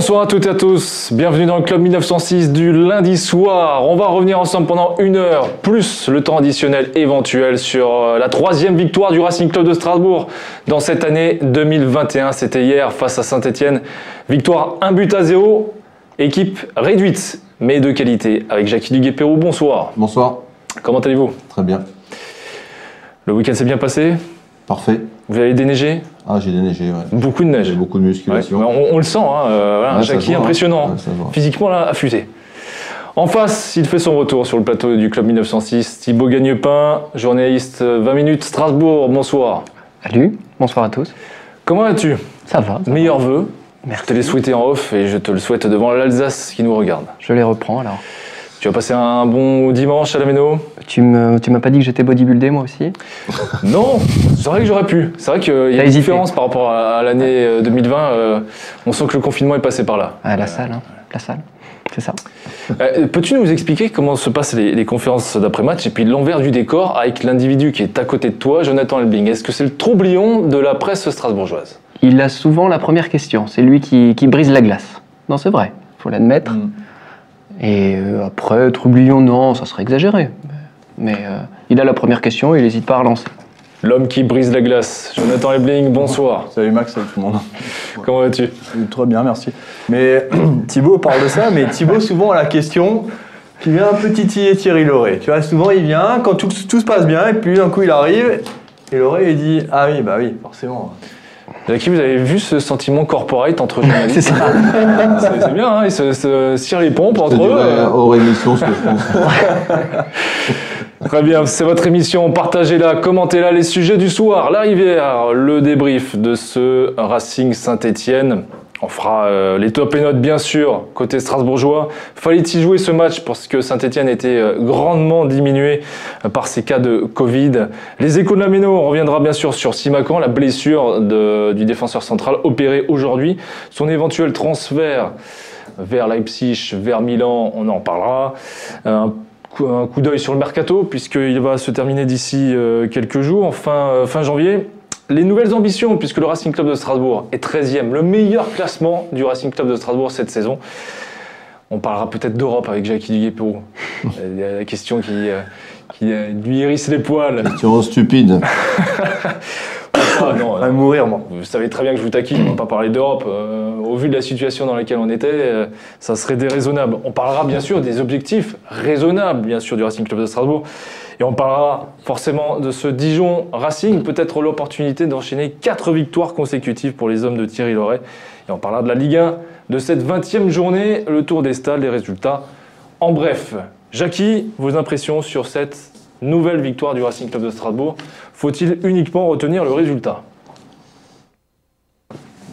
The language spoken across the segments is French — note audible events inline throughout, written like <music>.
Bonsoir à toutes et à tous, bienvenue dans le Club 1906 du lundi soir. On va revenir ensemble pendant une heure, plus le temps additionnel éventuel sur euh, la troisième victoire du Racing Club de Strasbourg dans cette année 2021. C'était hier face à Saint-Etienne. Victoire 1 but à 0, équipe réduite mais de qualité avec Jackie Duguay-Pérou. Bonsoir. Bonsoir. Comment allez-vous? Très bien. Le week-end s'est bien passé? Parfait. Vous avez déneigé Ah, j'ai déneigé, ouais. Beaucoup de neige. J'ai beaucoup de musculation. Ouais, on, on le sent, hein, euh, voilà, Ouais, ça Jackie hein. impressionnant. Physiquement, là, affûté. En face, il fait son retour sur le plateau du Club 1906. Thibaut Gagnepin, journaliste euh, 20 minutes Strasbourg. Bonsoir. Salut, bonsoir à tous. Comment vas-tu? Ça va. ça Meilleurs vœux. va. Je te l'ai souhaité en off et je te le souhaite devant l'Alsace qui nous regarde. Je les reprends alors. Tu vas passer un bon dimanche à la Méno? Tu m'as pas dit que j'étais bodybuildé moi aussi? <laughs> Non, c'est vrai que j'aurais pu. C'est vrai qu'il y a une différence par rapport à l'année euh, 2020. euh, On sent que le confinement est passé par là. À la salle, hein. La salle. C'est ça. Euh, Peux-tu nous expliquer comment se passent les, les conférences d'après-match et puis l'envers du décor avec l'individu qui est à côté de toi, Jonathan Elbling Est-ce que c'est le troublion de la presse strasbourgeoise? Il a souvent la première question. C'est lui qui, qui brise la glace. Non, c'est vrai. faut l'admettre. Mm. Et euh, après, troublion, non, ça serait exagéré. Mais euh, il a la première question et il n'hésite pas à relancer. L'homme qui brise la glace, Jonathan Elbling, bonsoir. Salut Max, salut tout le monde. <laughs> Comment vas-tu? Très bien, merci. Mais <clears throat> Thibaut parle de ça, mais Thibaut souvent a la question qui vient un peu titiller Thierry Lauré. Tu vois, souvent il vient quand tout, tout se passe bien et puis d'un coup il arrive et Lauré il dit Ah oui, bah oui, forcément. Jackie, vous avez vu ce sentiment corporate entre <laughs> journalistes C'est ça. C'est bien, hein, ils se, se cirent les pompes entre eux. hors émission ce que je pense. <laughs> Très bien, c'est votre émission. Partagez-la, commentez-la les sujets du soir. La rivière, le débrief de ce Racing Saint-Etienne. On fera euh, les top et notes, bien sûr, côté strasbourgeois. Fallait-il jouer ce match parce que Saint-Etienne était euh, grandement diminué euh, par ces cas de Covid. Les échos de la Méno, on reviendra bien sûr sur Simacan, la blessure du défenseur central opéré aujourd'hui. Son éventuel transfert vers Leipzig, vers Milan, on en parlera. Un coup- d'œil sur le mercato, puisqu'il va se terminer d'ici quelques jours, fin janvier. Les nouvelles ambitions, puisque le Racing Club de Strasbourg est 13e, le meilleur classement du Racing Club de Strasbourg cette saison. On parlera peut-être d'Europe avec Jackie Duguay-Pérou. <laughs> La question qui, euh, qui euh, lui hérisse les poils. Question stupide. Ah, <laughs> non, On va mourir, moi. vous savez très bien que je vous taquine, on ne va pas parler d'Europe. Euh, au vu de la situation dans laquelle on était, euh, ça serait déraisonnable. On parlera bien sûr des objectifs raisonnables, bien sûr, du Racing Club de Strasbourg. Et on parlera forcément de ce Dijon Racing, peut-être l'opportunité d'enchaîner quatre victoires consécutives pour les hommes de Thierry Loret. Et on parlera de la Ligue 1, de cette 20e journée, le tour des stades, les résultats. En bref, Jackie, vos impressions sur cette nouvelle victoire du Racing Club de Strasbourg? Faut-il uniquement retenir le résultat?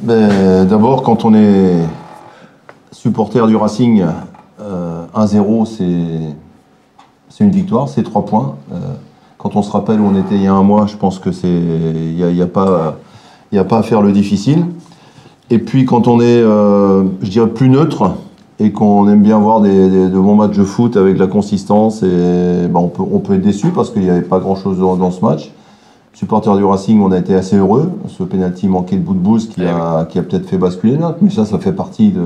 Ben, D'abord, quand on est supporter du Racing, euh, 1-0, c'est c'est une victoire, c'est 3 points. Euh, quand on se rappelle où on était il y a un mois, je pense que c'est il n'y a, il y a pas y a pas à faire le difficile. Et puis quand on est, euh, je dirais, plus neutre et qu'on aime bien voir des, des- de bons matchs de foot avec de la consistance, et ben, on, peut, on peut être déçu parce qu'il n'y avait pas grand-chose dans, ce match. Supporter du Racing, on a été assez heureux. Ce penalty manqué de bout de bouse qui Eh a, qui a peut-être fait basculer les notes, mais ça, ça fait partie de,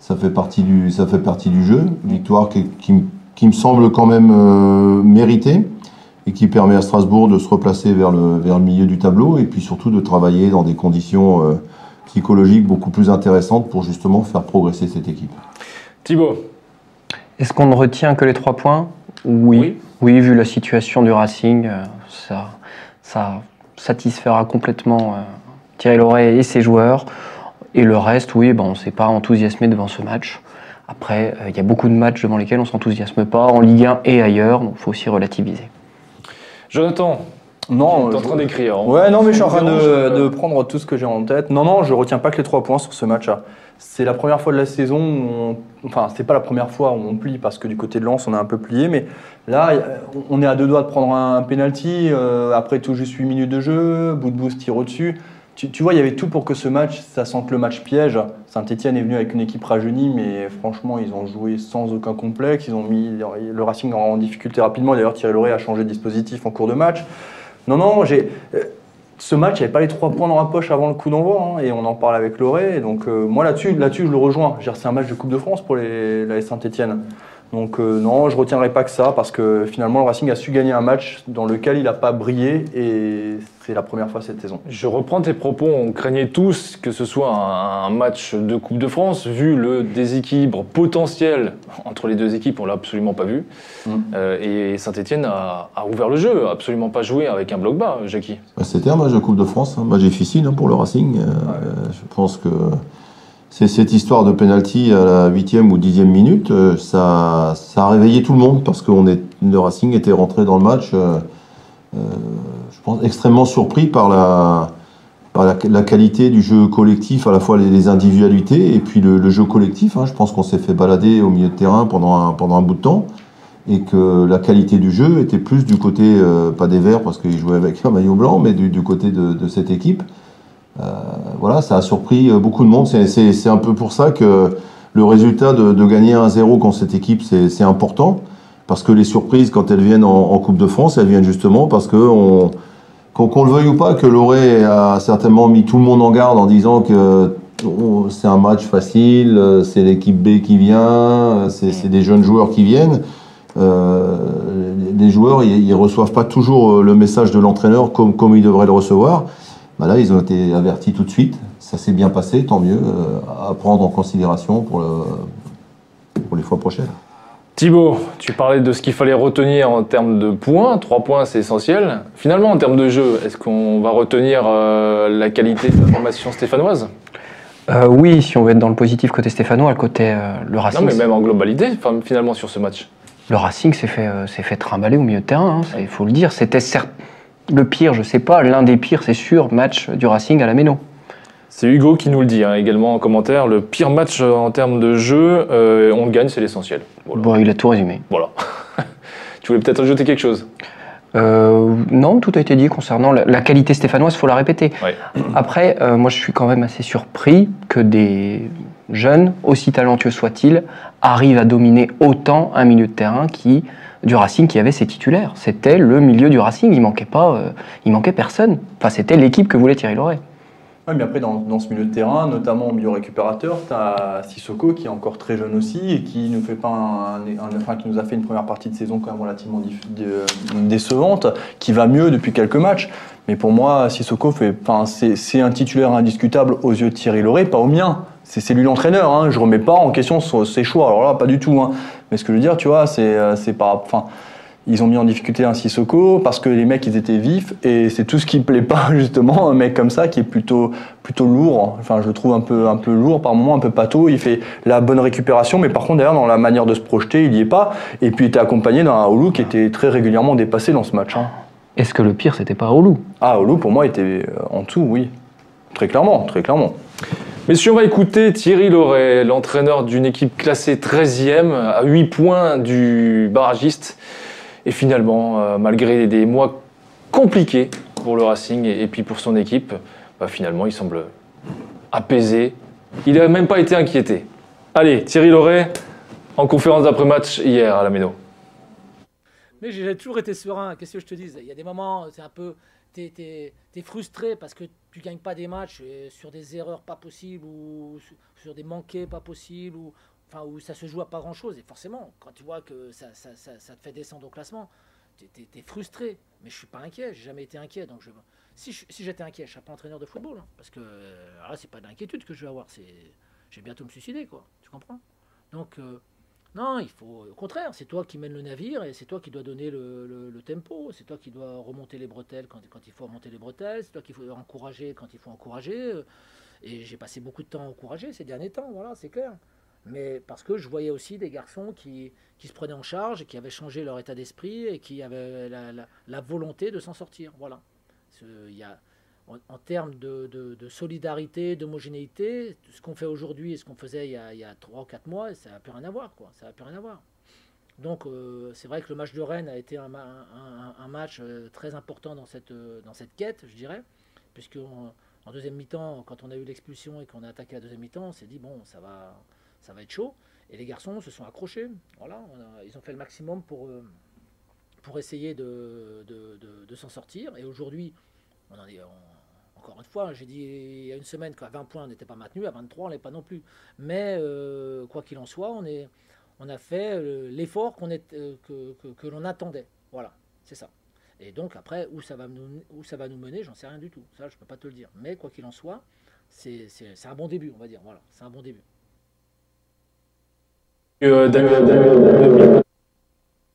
ça fait partie du, ça fait partie du jeu. Victoire qui, qui, me- qui me semble quand même euh, méritée et qui permet à Strasbourg de se replacer vers le, vers le milieu du tableau et puis surtout de travailler dans des conditions euh, psychologiques beaucoup plus intéressantes pour justement faire progresser cette équipe. Thibaut Est-ce qu'on ne retient que les trois points? Oui. oui. Oui, vu la situation du Racing, euh, ça, ça satisfera complètement Thierry Loret et ses joueurs. Et le reste, oui, ben, on ne s'est pas enthousiasmé devant ce match. Après, euh, il y a beaucoup de matchs devant lesquels on ne s'enthousiasme pas, en Ligue 1 et ailleurs, donc il faut aussi relativiser. Jonathan, Non, tu es en train d'écrire. hein. Ouais, non, mais je suis en train de, euh, de prendre tout ce que j'ai en tête. Non, non, je retiens pas que les trois points sur ce match-là. C'est la première fois de la saison où on... Enfin, c'est pas la première fois où on plie parce que du côté de Lens, on a un peu plié. Mais là, on est à deux doigts de prendre un penalty. euh, après tout juste 8 minutes de jeu, bout de boost tire au-dessus. Tu, vois, il y avait tout pour que ce match, ça sente le match piège. Saint-Etienne est venu avec une équipe rajeunie, mais franchement, ils ont joué sans aucun complexe. Ils ont mis le Racing en difficulté rapidement. D'ailleurs, Thierry Loret a changé de dispositif en cours de match. Non, non, j'ai. euh, ce match, il avait pas les trois points dans la poche avant le coup d'envoi, hein, et on en parle avec Loré. Donc euh, moi là-dessus, là-dessus, je le rejoins. C'est un match de Coupe de France pour les, la Saint-Etienne. Donc euh, non, je retiendrai pas que ça, parce que finalement, le Racing a su gagner un match dans lequel il n'a pas brillé, et c'est la première fois cette saison. Je reprends tes propos, on craignait tous que ce soit un, match de Coupe de France, vu le déséquilibre potentiel entre les deux équipes, on l'a absolument pas vu. Mm. Euh, et Saint-Etienne a, ouvert le jeu, absolument pas joué avec un bloc bas, Jackie. Bah, c'était un match de Coupe de France, un match difficile hein, pour le Racing. Euh, je pense que c'est cette histoire de penalty à la huitième ou dixième minute, euh, ça, a réveillé tout le monde parce que est, le Racing était rentré dans le match, euh, euh, je pense, extrêmement surpris par la, par la, qualité du jeu collectif, à la fois les, individualités et puis le, jeu collectif. Hein. Je pense qu'on s'est fait balader au milieu de terrain pendant un, pendant un bout de temps et que la qualité du jeu était plus du côté, pas des Verts parce qu'ils jouaient avec un maillot blanc, mais du, côté de cette équipe. Euh, voilà, ça a surpris euh, beaucoup de monde. C'est un peu pour ça que le résultat de, gagner 1-0 contre cette équipe, c'est important. Parce que les surprises, quand elles viennent en, Coupe de France, elles viennent justement parce que qu'on le veuille ou pas, que Loré a certainement mis tout le monde en garde en disant que oh, c'est un match facile, c'est l'équipe B qui vient, c'est des jeunes joueurs qui viennent. Euh, les joueurs, ils, reçoivent pas toujours le message de l'entraîneur comme, comme ils devraient le recevoir. Bah là, ils ont été avertis tout de suite. Ça s'est bien passé, tant mieux, euh, à prendre en considération pour, pour les fois prochaines. Thibaut, tu parlais de ce qu'il fallait retenir en termes de points. Trois points, c'est essentiel. Finalement, en termes de jeu, est-ce qu'on va retenir euh, la qualité de la formation stéphanoise? Euh, Oui, si on veut être dans le positif côté stéphanois, côté le Racing. Non, mais même en globalité, finalement, sur ce match. Le Racing s'est fait, fait trimballer au milieu de terrain, hein, il faut le dire. C'était certes le pire, je sais pas, l'un des pires, c'est sûr, match du Racing à la Méno. C'est Hugo qui nous le dit hein, également en commentaire. Le pire match euh, en termes de jeu, euh, on le gagne, c'est l'essentiel. Bon, il a tout résumé. Voilà. <laughs> tu voulais peut-être ajouter quelque chose? Euh, non, tout a été dit concernant la, qualité stéphanoise, il faut la répéter. Après, moi je suis quand même assez surpris que des jeunes, aussi talentueux soient-ils, arrivent à dominer autant un milieu de terrain qui du Racing qui avait ses titulaires. C'était le milieu du Racing, il manquait pas, euh, il manquait personne. Enfin, c'était l'équipe que voulait Thierry Loret. Oui, mais après, dans, ce milieu de terrain, notamment au milieu récupérateur, tu as Sissoko qui est encore très jeune aussi et qui nous, fait pas enfin, qui nous a fait une première partie de saison quand même relativement décevante, qui va mieux depuis quelques matchs. Mais pour moi, Sissoko, c'est un titulaire indiscutable aux yeux de Thierry Loret, pas au mien c'est lui l'entraîneur. Hein. Je remets pas en question ses choix. Alors là, pas du tout. Hein. Mais ce que je veux dire, tu vois, c'est euh, pas. Enfin, ils ont mis en difficulté un Sissoko parce que les mecs ils étaient vifs et c'est tout ce qui <laughs> plaît pas justement un mec comme ça qui est plutôt plutôt lourd enfin je le trouve un peu un peu lourd par moment un peu pâteau il fait la bonne récupération mais par contre derrière dans la manière de se projeter il y est pas et puis il était accompagné d'un Oulu qui était très régulièrement dépassé dans ce match hein. est-ce que le pire c'était pas Oulu ah Oulu pour moi était euh, en dessous oui très clairement très clairement Messieurs, on va écouter Thierry Loret, l'entraîneur d'une équipe classée 13e, à 8 points du barragiste. Et finalement, euh, malgré des mois compliqués pour le Racing et, puis pour son équipe, bah, finalement, il semble apaisé. Il n'a même pas été inquiété. Allez, Thierry Loret, en conférence d'après-match hier à la Méno. Mais j'ai toujours été serein. Qu'est-ce que je te dis Il y a des moments, c'est un peu tu es, frustré parce que tu gagnes pas des matchs euh, sur des erreurs pas possibles ou sur des manqués pas possibles ou enfin où ça se joue à pas grand chose et forcément quand tu vois que ça, ça, ça, te fait descendre au classement tu frustré. Mais je suis pas inquiet j'ai jamais été inquiet. Donc je si, si j'étais inquiet je serais pas entraîneur de football hein, parce que euh, c'est pas d'inquiétude que je vais avoir c'est j'ai bientôt me suicider quoi. Tu comprends? Donc euh, non, il faut. Au contraire, c'est toi qui mènes le navire et c'est toi qui dois donner le, tempo. C'est toi qui dois remonter les bretelles quand, il faut remonter les bretelles. C'est toi qui faut encourager quand il faut encourager. Et j'ai passé beaucoup de temps à encourager ces derniers temps, voilà, c'est clair. Mais parce que je voyais aussi des garçons qui, se prenaient en charge, qui avaient changé leur état d'esprit et qui avaient la, volonté de s'en sortir. Voilà. Il en, termes de, solidarité, d'homogénéité, ce qu'on fait aujourd'hui et ce qu'on faisait il y, a, il 3 ou 4 mois, ça n'a plus rien à voir. Ça n'a plus rien à voir. Donc euh, c'est vrai que le match de Rennes a été un, match euh, très important dans cette, euh, dans cette quête, je dirais, puisque en deuxième mi-temps, quand on a eu l'expulsion et qu'on a attaqué la deuxième mi-temps, on s'est dit bon, ça va, être chaud. Et les garçons se sont accrochés. Ils ont fait le maximum pour, essayer de, s'en sortir. Et aujourd'hui, on en est, encore une fois, j'ai dit il y a une semaine qu'à 20 points on n'était pas maintenu, à 23 on l'est pas non plus. Mais euh, quoi qu'il en soit, on, est, on a fait euh, l'effort qu'on est, euh, que, que- que l'on attendait. Voilà, c'est ça. Et donc après, où ça va nous, où ça va nous mener, j'en sais rien du tout. Ça, je peux pas te le dire. Mais quoi qu'il en soit, c'est c'est- c'est un bon début, on va dire. Voilà, c'est un bon début. Euh, il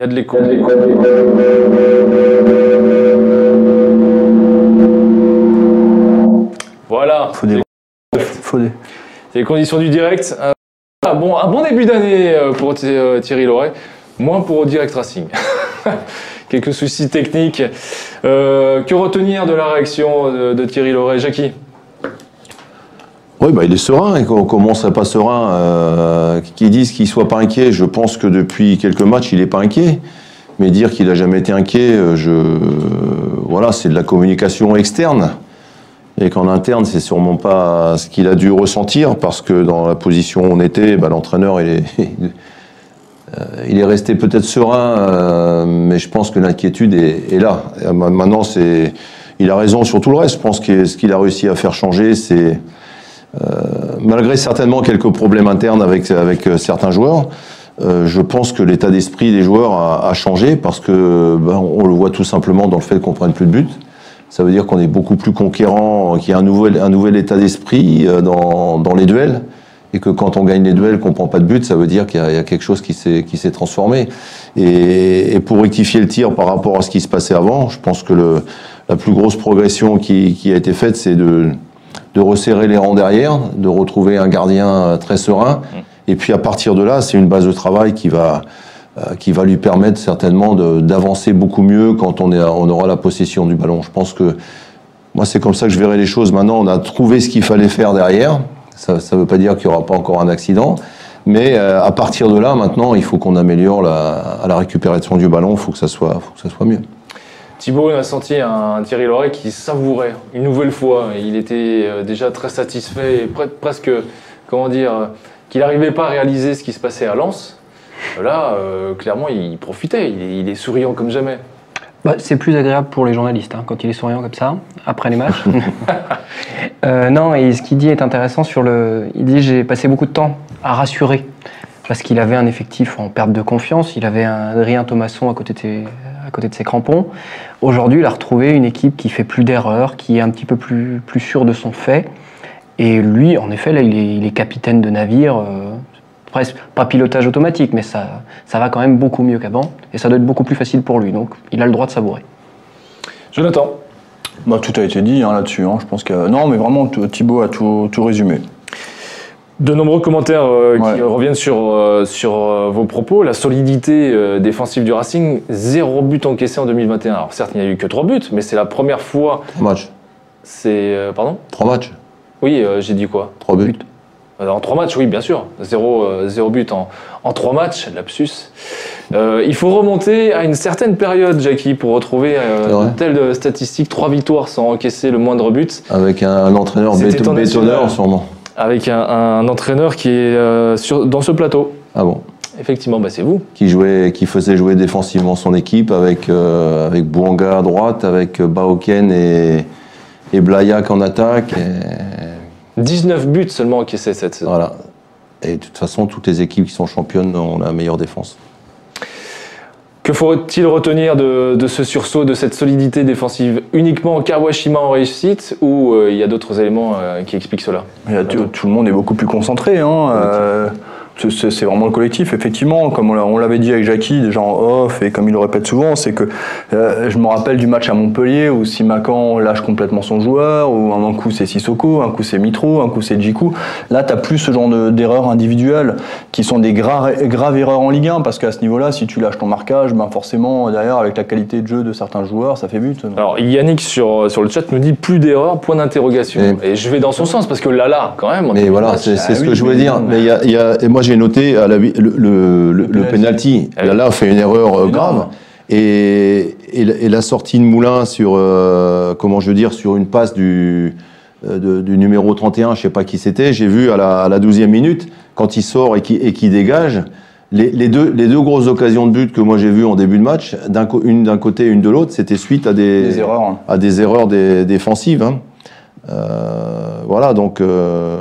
y a de l'écho. Voilà. Faut des. Faut des. C'est les conditions du direct. Euh, ah, bon, un bon début d'année euh, pour euh, Thierry Loret, moins pour Direct Racing. <laughs> Quelques soucis techniques. Euh, que retenir de la réaction de, de Thierry Loret Jackie? Oui, bah, il est serein. Et qu'on commence à pas serein, euh, qu'ils disent qu'il soit pas inquiet, je pense que depuis quelques matchs, il est pas inquiet. Mais dire qu'il a jamais été inquiet, je, voilà, c'est de la communication externe. Et qu'en interne, c'est sûrement pas ce qu'il a dû ressentir, parce que dans la position où on était, bah, l'entraîneur, il est, <laughs> euh, il est resté peut-être serein, euh, mais je pense que l'inquiétude est, là. Ma- maintenant, il a raison sur tout le reste. Je pense que ce qu'il a réussi à faire changer, c'est malgré certainement quelques problèmes internes avec, euh, certains joueurs, euh, je pense que l'état d'esprit des joueurs a, a changé parce que ben, on le voit tout simplement dans le fait qu'on prenne plus de buts. Ça veut dire qu'on est beaucoup plus conquérant, qu'il y a un nouvel, un nouvel état d'esprit euh, dans, dans les duels. Et que quand on gagne les duels, qu'on prend pas de but, ça veut dire qu'il y, a- il y a quelque chose qui s'est transformé. Et, et pour rectifier le tir par rapport à ce qui se passait avant, je pense que le, la plus grosse progression qui, qui a été faite, c'est de, de resserrer les rangs derrière, de retrouver un gardien euh, très serein. Et puis à partir de là, c'est une base de travail qui va, qui va lui permettre certainement d'avancer beaucoup mieux quand on, aura la possession du ballon. Je pense que moi, c'est comme ça que je verrai les choses. Maintenant, on a trouvé ce qu'il fallait faire derrière. Ça ne veut pas dire qu'il n'y aura pas encore un accident. Mais euh, à partir de là, maintenant, il faut qu'on améliore la, récupération du ballon. Il faut que ça soit, mieux. Thibaut a senti un Thierry Loret qui savourait une nouvelle fois. Il était euh, déjà très satisfait, et pre- presque, comment dire, euh, qu'il n'arrivait pas à réaliser ce qui se passait à Lens. Là, euh, clairement, il profitait. Il est, il est souriant comme jamais. Bah, c'est plus agréable pour les journalistes hein, quand il est souriant comme ça, après les matchs. <laughs> Euh, non, et ce qu'il dit est intéressant sur le. Il dit j'ai passé beaucoup de temps à rassurer parce qu'il avait un effectif en perte de confiance. Il avait un Adrien Thomasson à côté de ses, à côté de ses crampons. Aujourd'hui, il a retrouvé une équipe qui fait plus d'erreurs, qui est un petit peu plus, plus sûre de son fait. Et lui, en effet, là, il est, il est capitaine de navire. euh, presque pas pilotage automatique, mais ça, ça va quand même beaucoup mieux qu'avant. Et ça doit être beaucoup plus facile pour lui. Donc, il a le droit de savourer. Jonathan? Bah, tout a été dit hein, là-dessus. hein. Je pense que non, mais vraiment Thibaut a tout, tout résumé. De nombreux commentaires euh, qui reviennent sur, euh, sur euh, vos propos. La solidité euh, défensive du Racing, zéro but encaissé en 2021. Alors certes, il n'y a eu que trois buts, mais c'est la première fois. Trois matchs. C'est euh, pardon? Trois matchs. Oui, euh, j'ai dit quoi? Trois buts. Euh, En trois matchs, oui, bien sûr. Zéro, euh, zéro but en, en trois matchs, lapsus. Euh, il faut remonter à une certaine période, Jackie, pour retrouver euh, telle statistique. Trois victoires sans encaisser le moindre but, Avec un, un entraîneur béton- bétonneur, sûrement. avec un, un entraîneur qui est sur, dans ce plateau. Ah bon Effectivement, bah, c'est vous. qui jouait, qui faisait jouer défensivement son équipe avec avec Bouanga à droite, avec Baoken et et Blayak en attaque. et 19 buts seulement encaissés cette saison. voilà. Et de toute façon, toutes les équipes qui sont championnes ont la meilleure défense. Que faut-il retenir de, de ce sursaut, de cette solidité défensive Uniquement Kawashima en réussite ou euh, il y a d'autres éléments euh, qui expliquent cela? Tout le monde est beaucoup plus concentré. Hein, euh, c'est- vraiment le collectif, effectivement. Comme on l'a- on l'avait dit avec Jackie, déjà en off, et comme il le répète souvent, c'est que euh, je me rappelle du match à Montpellier où Simakan lâche complètement son joueur, où un coup c'est Sissoko, un coup c'est Mitro, un coup c'est Djikou. Là, tu plus ce genre de- d'erreurs individuelles qui sont des graves, graves erreurs en Ligue 1, parce qu'à ce niveau-là, si tu lâches ton marquage, ben forcément, derrière, avec la qualité de jeu de certains joueurs, ça fait but. Alors Yannick sur, sur le chat nous dit plus d'erreurs, point d'interrogation. Et, je vais dans son sens parce que là là, quand même. on Mais voilà, c'est ah ce oui, que je voulais dire. Mais y a, y a- et moi j'ai noté à la, vi- le, le, le- le penalty. Là, là, fait une erreur euh, grave. Et, et, la- et la sortie de Moulin sur, euh, comment je veux dire, sur une passe du, euh, de- du numéro 31, je sais pas qui c'était, j'ai vu à la, à la 12e minute, quand il sort et qui et qui dégage, les, les deux, les deux grosses occasions de but que moi j'ai vues en début de match, d'un une d'un côté et une de l'autre, c'était suite à des, Des erreurs. hein. à des erreurs dé- défensives. hein. Euh, voilà, donc euh,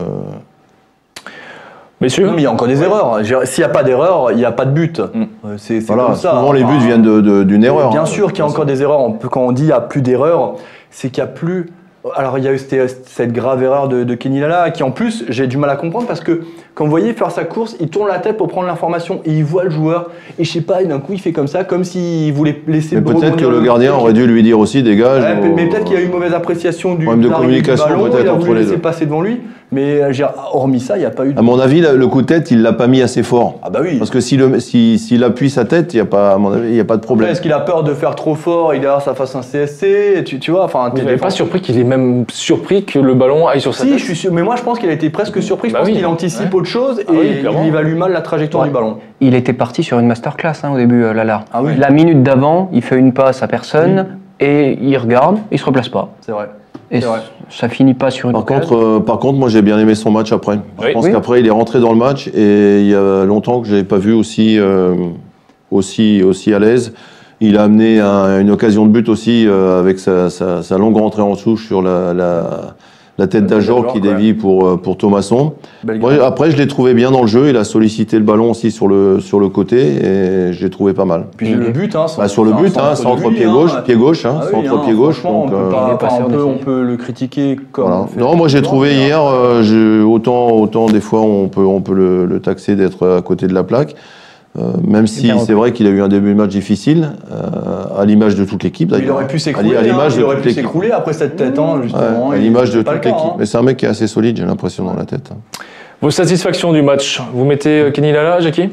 Non, mais il y a encore des erreurs. S'il n'y a pas d'erreur, il n'y a pas de but. Mm. Euh, C'est voilà, comme ça. souvent les buts viennent d'une erreur. Bien hein. sûr qu'il y a encore des erreurs. On peut- quand on dit il n'y a plus d'erreurs, c'est qu'il n'y a plus. Alors il y a eu cette, cette grave erreur de, de Kenny Lala qui en plus j'ai du mal à comprendre parce que quand vous voyez faire sa course, il tourne la tête pour prendre l'information et il voit le joueur et je sais pas, d'un coup il fait comme ça comme s'il voulait laisser Mais peut-être que le gardien aurait dû lui dire aussi dégage. Ouais, ou- mais peut-être qu'il y a eu une mauvaise appréciation du Problème de communication, peut-être, entre voulu les laisser deux. passer devant lui, mais euh, hormis ça, il n'y a pas eu de. À mon avis, le coup de tête, il l'a pas mis assez fort. Ah bah oui. Parce que s'il si, s'il s'il appuie sa tête, il y a pas, à mon avis, il y a pas de problème. Est-ce qu'il a peur de faire trop fort et derrière ça fasse un CSC et tu, tu vois, enfin. Vous pas surpris qu'il est même surpris que le ballon aille sur sa Si, tête je suis sûr, mais moi je pense qu'il a été presque surpris. Je Bah pense oui, qu'il anticipe ouais. Autre chose Ah oui, et il évalue mal la trajectoire Ouais. du ballon. Il était parti sur une masterclass hein, au début, euh, Lala. Ah oui. La minute d'avant, il fait une passe à personne et il regarde, il se replace pas. C'est vrai. Et vrai. ça finit pas sur une Par contre, euh, par contre, moi j'ai bien aimé son match après. Oui. Je pense Oui. qu'après il est rentré dans le match et il y a longtemps que je l'avais pas vu aussi, euh, aussi, aussi à l'aise. Il a amené un- une occasion de but aussi euh, avec sa, sa- sa longue rentrée en touche sur la, la, la tête d'Ajor qui dévie pour, euh, pour Thomasson. Moi, après, je l'ai trouvé bien dans le jeu. Il a sollicité le ballon aussi sur le, sur le côté et je l'ai trouvé pas mal. Puis le but, hein, Bah, sur le but, hein, centre pied gauche, pied gauche, hein, Ah oui, centre hein, pied gauche. franchement, donc, on, peut euh, on peut, on décisif. peut le critiquer comme. Voilà. Non, moi j'ai trouvé hier, euh, autant, autant des fois on peut, on peut le, le taxer d'être à côté de la plaque, euh, même si c'est vrai qu'il a eu un début de match difficile, euh, à l'image de toute l'équipe Il d'ailleurs. aurait pu s'écrouler. à hein, l'image il de s'écrouler après cette tête, hein, Ouais, justement. à l'image de toute l'équipe. hein. Mais c'est un mec qui est assez solide, j'ai l'impression, dans la tête. Vos satisfactions du match Vous mettez euh, Kenny Lala, Jackie?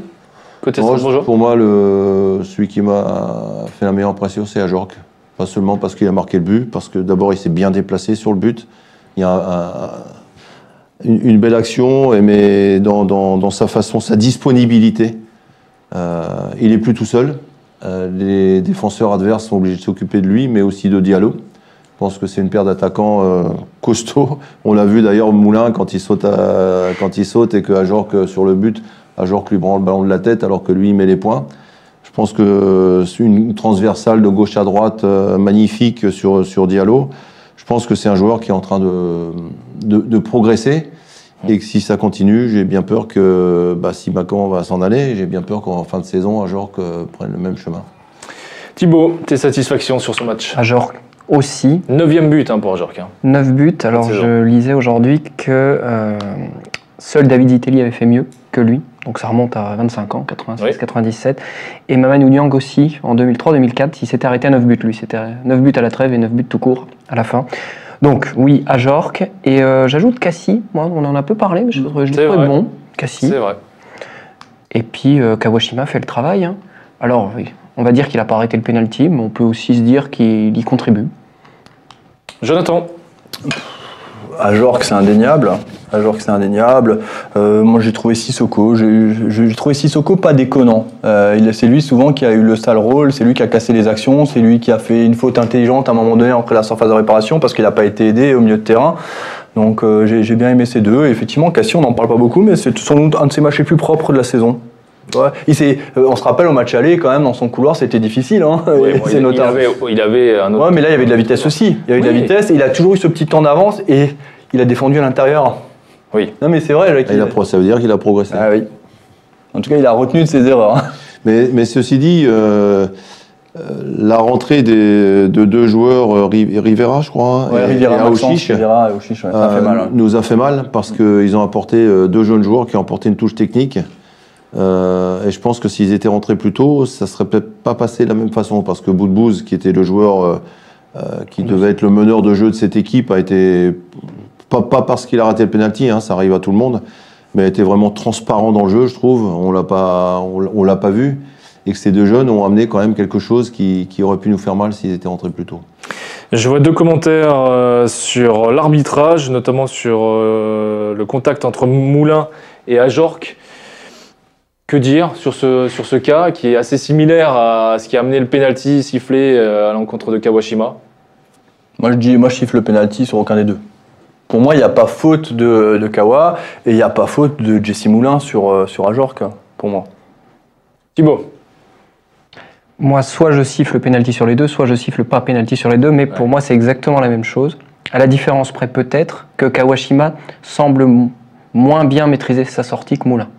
Côté Moi, Strasbourgeois pour moi, le, celui qui m'a fait la meilleure impression, c'est Ajorc. Pas seulement parce qu'il a marqué le but, parce que d'abord il s'est bien déplacé sur le but. Il y a un- un- une, une belle action, mais dans, dans- dans sa façon, sa disponibilité. Euh, il est plus tout seul. Euh, les défenseurs adverses sont obligés de s'occuper de lui, mais aussi de Diallo. Je pense que c'est une paire d'attaquants euh, <laughs> costauds. On l'a vu d'ailleurs Moulin quand il saute, quand il saute et que sur le but, Ajorc lui prend le ballon de la tête alors que lui il met les points. Je pense que c'est une transversale de gauche à droite magnifique sur, sur Diallo. Je pense que c'est un joueur qui est en train de, de progresser. Et que si ça continue, j'ai bien peur que bah, si Macan va s'en aller, j'ai bien peur qu'en fin de saison, Ajorc euh, prenne le même chemin. Thibaut, tes satisfactions sur ce match? Ajorc aussi, Neuvième but hein, pour Ajorc. hein. 9 buts. Alors je lisais aujourd'hui que euh, seul David Itelli avait fait mieux que lui. Donc ça remonte à 25 ans, 96, Oui. 97. Et Mamadou Niang aussi, en 2003-2004, il s'était arrêté à 9 buts lui. C'était 9 buts à la trêve et 9 buts tout court à la fin. Donc oui, Ajorc. Et euh, j'ajoute Cassie. Moi, on en a peu parlé, mais je, je l'ai C'est trouvé vrai. bon. Cassie. C'est vrai. Et puis euh, Kawashima fait le travail. hein. Alors oui, on va dire qu'il n'a pas arrêté le penalty, mais on peut aussi se dire qu'il y contribue. Jonathan, Ajorc, c'est indéniable. Ajorc, c'est indéniable. Euh, moi, j'ai trouvé Sissoko. J'ai trouvé Sissoko pas déconnant. Euh, c'est lui souvent qui a eu le sale rôle. C'est lui qui a cassé les actions. C'est lui qui a fait une faute intelligente à un moment donné après la surface de réparation parce qu'il n'a pas été aidé au milieu de terrain. Donc, euh, j'ai bien aimé ces deux. Et effectivement, Cassie, on n'en parle pas beaucoup, mais c'est sans doute un de ses matchs les plus propres de la saison. Ouais. Il s'est- on se rappelle au match aller, quand même, dans son couloir, c'était difficile. Hein. ouais, <laughs> bon, il, avait, il avait un autre. Ouais, mais là, il y avait de la vitesse aussi. Il y avait de la vitesse il a toujours eu ce petit temps d'avance et il a défendu à l'intérieur. Oui. Non, mais c'est vrai. Et il a pro- ça veut dire qu'il a progressé. Ah oui. En tout cas, il a retenu de ses erreurs. <laughs> Mais, mais ceci dit, euh, euh, la rentrée des- de deux joueurs, euh, Ri- Rivera, je crois, hein, Ouais, et, Riviera, et Maxence, Aouchiche, Riviera et Aouchiche, ouais, ça euh, fait mal. hein. nous a fait mal parce qu'ils ont apporté euh, deux jeunes joueurs qui ont apporté une touche technique. Euh, et je pense que s'ils étaient rentrés plus tôt, ça serait peut-être pas passé de la même façon parce que Boudbouz, qui était le joueur euh, euh, qui devait être le meneur de jeu de cette équipe, a été pas, pas parce qu'il a raté le penalty, hein, ça arrive à tout le monde, mais a été vraiment transparent dans le jeu, je trouve. On l'a pas, on, l'a- on l'a pas vu, et que ces deux jeunes ont amené quand même quelque chose qui, qui aurait pu nous faire mal s'ils étaient rentrés plus tôt. Je vois deux commentaires euh, sur l'arbitrage, notamment sur euh, le contact entre Moulin et Ajorc. Que dire sur ce, sur ce cas qui est assez similaire à ce qui a amené le penalty sifflé euh, à l'encontre de Kawashima? Moi, je dis, moi, je siffle le penalty sur aucun des deux. Pour moi, il n'y a pas faute de, de Kawa et il n'y a pas faute de Jesse Moulin sur, euh, sur Ajorc, pour moi. Thibaut Moi, soit je siffle le penalty sur les deux, soit je siffle pas penalty sur les deux, mais pour moi, c'est exactement la même chose. À la différence près peut-être que Kawashima semble moins bien maîtriser sa sortie que Moulin.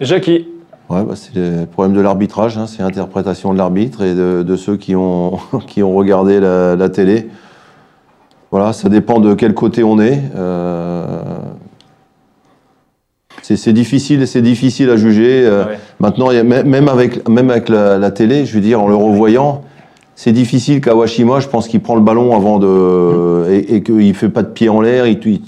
Jackie Ouais, bah, c'est le problème de l'arbitrage, hein, c'est l'interprétation de l'arbitre et de, de ceux qui ont, <laughs> qui ont regardé la, la télé. Voilà, ça dépend de quel côté on est. Euh, c'est difficile, c'est difficile à juger. Euh, Ouais. Maintenant, même avec, même avec la, la télé, je veux dire, en le revoyant, c'est difficile. Kawashima, je pense qu'il prend le ballon avant de. et, et qu'il ne fait pas de pied en l'air. je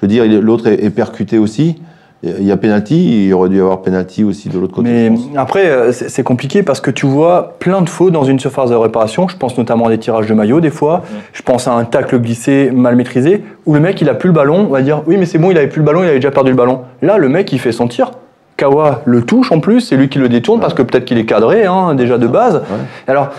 veux dire, l'autre est, est percuté aussi. Il y a penalty, il aurait dû y avoir penalty aussi de l'autre côté. Mais après, euh, c'est compliqué parce que tu vois plein de fautes dans une surface de réparation. Je pense notamment à des tirages de maillot des fois. Je pense à un tacle glissé mal maîtrisé où le mec il a plus le ballon. On va dire oui mais c'est bon il avait plus le ballon, il avait déjà perdu le ballon. Là le mec il fait son tir. Kawa le touche en plus, c'est lui qui le détourne parce que peut-être qu'il est cadré hein, déjà de base. Alors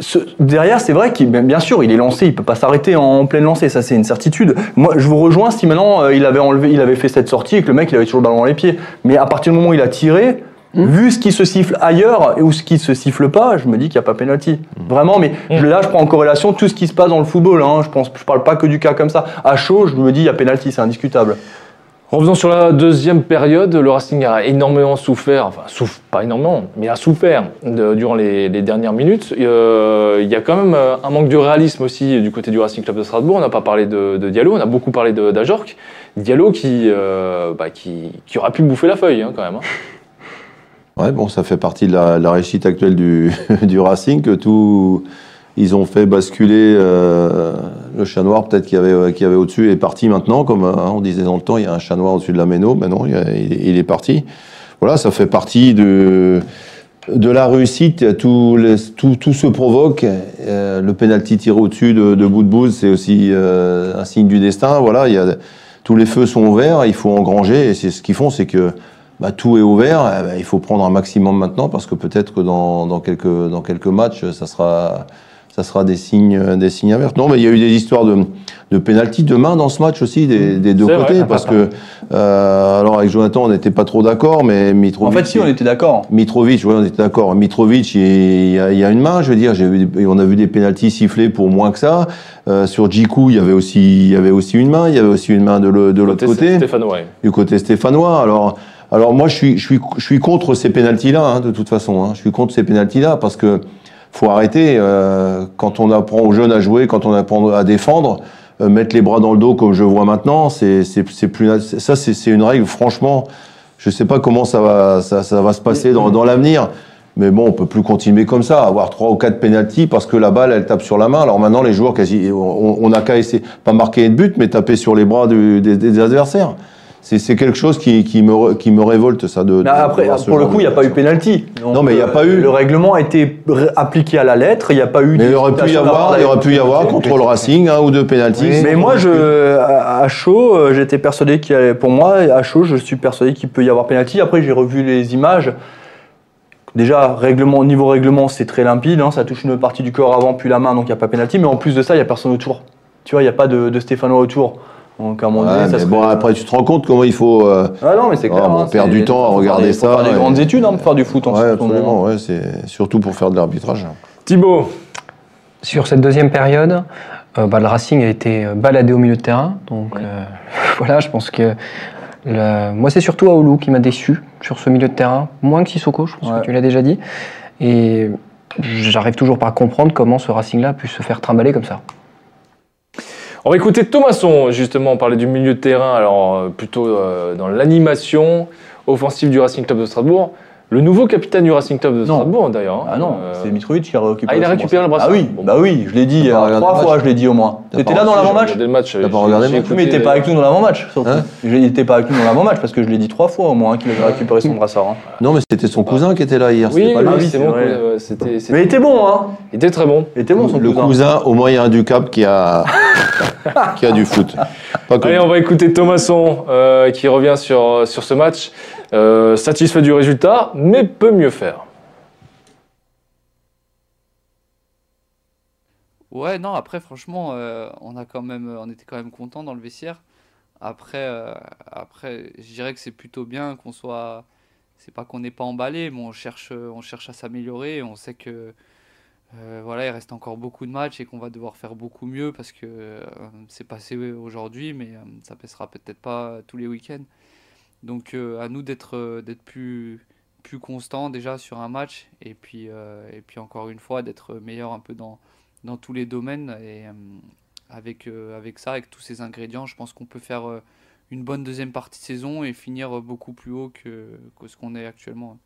ce- derrière c'est vrai qu'il bien bien sûr il est lancé, il peut pas s'arrêter en pleine lancée, ça c'est une certitude. Moi je vous rejoins si maintenant euh, il avait enlevé, il avait fait cette sortie et que le mec il avait toujours le ballon dans les pieds. Mais à partir du moment où il a tiré, Vu ce qui se siffle ailleurs ou ce qui se siffle pas, je me dis qu'il n'y a pas penalty. Vraiment, mais je- là, je prends en corrélation tout ce qui se passe dans le football. Hein. Je pense, je parle pas que du cas comme ça. À chaud, je me dis il y a penalty, c'est indiscutable. Revenons sur la deuxième période. Le Racing a énormément souffert, enfin, souffre, pas énormément, mais a souffert durant les, dernières minutes. Euh, il y a quand même euh, un manque de réalisme aussi du côté du Racing Club de Strasbourg. On n'a pas parlé de, Diallo, on a beaucoup parlé d'Ajorc. Diallo qui, euh, bah, qui, aurait pu bouffer la feuille hein, quand même. hein. Ouais, bon, ça fait partie de la, réussite actuelle du, <laughs> du Racing, que tout. Ils ont fait basculer euh, le chat noir, peut-être qu'il y avait, qu'il y avait au-dessus, est parti maintenant, comme euh, on disait dans le temps, il y a un chat noir au-dessus de la méno, mais non, il, il- est parti. Voilà, ça fait partie de, de la réussite, tout, tout, tout se provoque. Euh, le penalty tiré au-dessus de, de bout de bout, c'est aussi euh, un signe du destin. Voilà, tous les feux sont ouverts, il faut engranger, et c'est ce qu'ils font, c'est que bah, tout est ouvert, eh ben, il faut prendre un maximum maintenant parce que peut-être que dans, dans, quelques, dans quelques matchs, ça sera, ça sera des signes, des signes inverses. Non, mais il y a eu des histoires de, de pénalty demain dans ce match aussi, des, des deux côtés, vrai. parce que, euh, alors avec Jonathan, on n'était pas trop d'accord, mais En Mitrovic. fait, si, on était d'accord. Mitrovic, oui, on était d'accord. Mitrovic, il y, a, il y a une main, je veux dire. j'ai vu des- on a vu des pénalties sifflés pour moins que ça. Euh, sur Djikou, il y avait aussi, il y avait aussi une main. Il y avait aussi une main de le- de l'autre côté Stéphane ouais. du côté stéphanois. Alors, alors moi, je suis, je suis, je suis contre ces pénalties-là, hein, de toute façon. hein. Je suis contre ces pénalties-là parce que faut arrêter. euh, quand on apprend aux jeunes à jouer, quand on apprend à défendre, euh, mettre les bras dans le dos comme je vois maintenant, c'est, plus, ça, c'est, une règle. Franchement, je sais pas comment ça va, ça, ça va se passer dans, dans l'avenir. Mais bon, on peut plus continuer comme ça, avoir trois ou quatre pénalties parce que la balle, elle tape sur la main. Alors maintenant, les joueurs, quasi, on on n'a qu'à essayer, pas marquer de but, mais taper sur les bras du- des, des adversaires. C'est quelque chose qui, qui, me, re- qui me révolte, ça. De, de- Mais après, pour le coup, il n'y a pas eu. Donc, Non, mais il y a euh, pas eu. Le règlement a été appliqué à la lettre. Il n'y a pas eu. Mais il aurait pu y avoir, il aurait pu y avoir contre le Racing un ou deux pénalties. Mais moi, je, à chaud, euh, j'étais persuadé qu'il y avait, pour moi, à chaud, je suis persuadé qu'il peut y avoir penalty. Après, j'ai revu les images. Déjà, règlement, niveau règlement, c'est très limpide. hein, ça touche une partie du corps avant, puis la main, donc il n'y a pas penalty. Mais en plus de ça, il n'y a personne autour. Tu vois, il n'y a pas de, de Stéphano autour. Donc à Ouais, ça bon, après, tu te rends compte comment il faut. euh, Ah non, mais c'est Ah, clair. bon, hein, on perd du temps à regarder ça, faire des et- grandes études hein, pour faire du foot en ouais, ce moment. absolument, ouais, c'est surtout pour faire de l'arbitrage. Thibaut, Sur cette deuxième période, euh, bah, le Racing a été euh, baladé au milieu de terrain. Donc euh, <laughs> voilà, je pense que le- moi c'est surtout Aoulou qui m'a déçu sur ce milieu de terrain, moins que Sissoko, je pense Ouais. que tu l'as déjà dit. Et j'arrive toujours pas à comprendre comment ce Racing-là a pu se faire trimballer comme ça. On va écouter Thomasson, justement, parler du milieu de terrain, alors euh, plutôt euh, dans l'animation offensive du Racing Club de Strasbourg. Le nouveau capitaine du Racing Club de. Strasbourg, d'ailleurs. hein. Ah non, Euh, c'est Mitrovic qui a récupéré Ah, il a son récupéré le brassard. brassard. Ah oui, Bon. bah oui, je l'ai dit euh, trois fois, match je l'ai dit au moins. T'étais là dans l'avant-match. T'as pas j'ai- regardé le match écouté Mais pas avec nous dans l'avant-match, surtout. Hein Il n'était pas avec nous dans l'avant-match parce que je l'ai dit trois fois au moins hein, qu'il avait récupéré son brassard. hein. Non, mais c'était son cousin qui était là hier. Oui, c'était euh, C'était, c'était- Mais il était bon, hein il était très bon. Il était bon son le cousin. cousin au moyen du cap qui a, <laughs> qui a du foot. Allez, on va écouter Thomasson euh, qui revient sur, sur ce match. Euh, satisfait du résultat, mais peut mieux faire. Ouais, non, après, franchement, euh, on a quand même, on était quand même content dans le vestiaire. Après, euh, après, je dirais que c'est plutôt bien qu'on soit c'est pas qu'on n'est pas emballé, mais on cherche, on cherche à s'améliorer. On sait que euh, voilà, il reste encore beaucoup de matchs et qu'on va devoir faire beaucoup mieux parce que c'est passé aujourd'hui, mais ça passera peut-être pas tous les week-ends. Donc à nous d'être d'être plus plus constant déjà sur un match et puis et puis encore une fois d'être meilleur un peu dans dans tous les domaines et avec avec ça avec tous ces ingrédients, je pense qu'on peut faire une bonne deuxième partie de saison et finir beaucoup plus haut que, que ce qu'on est actuellement.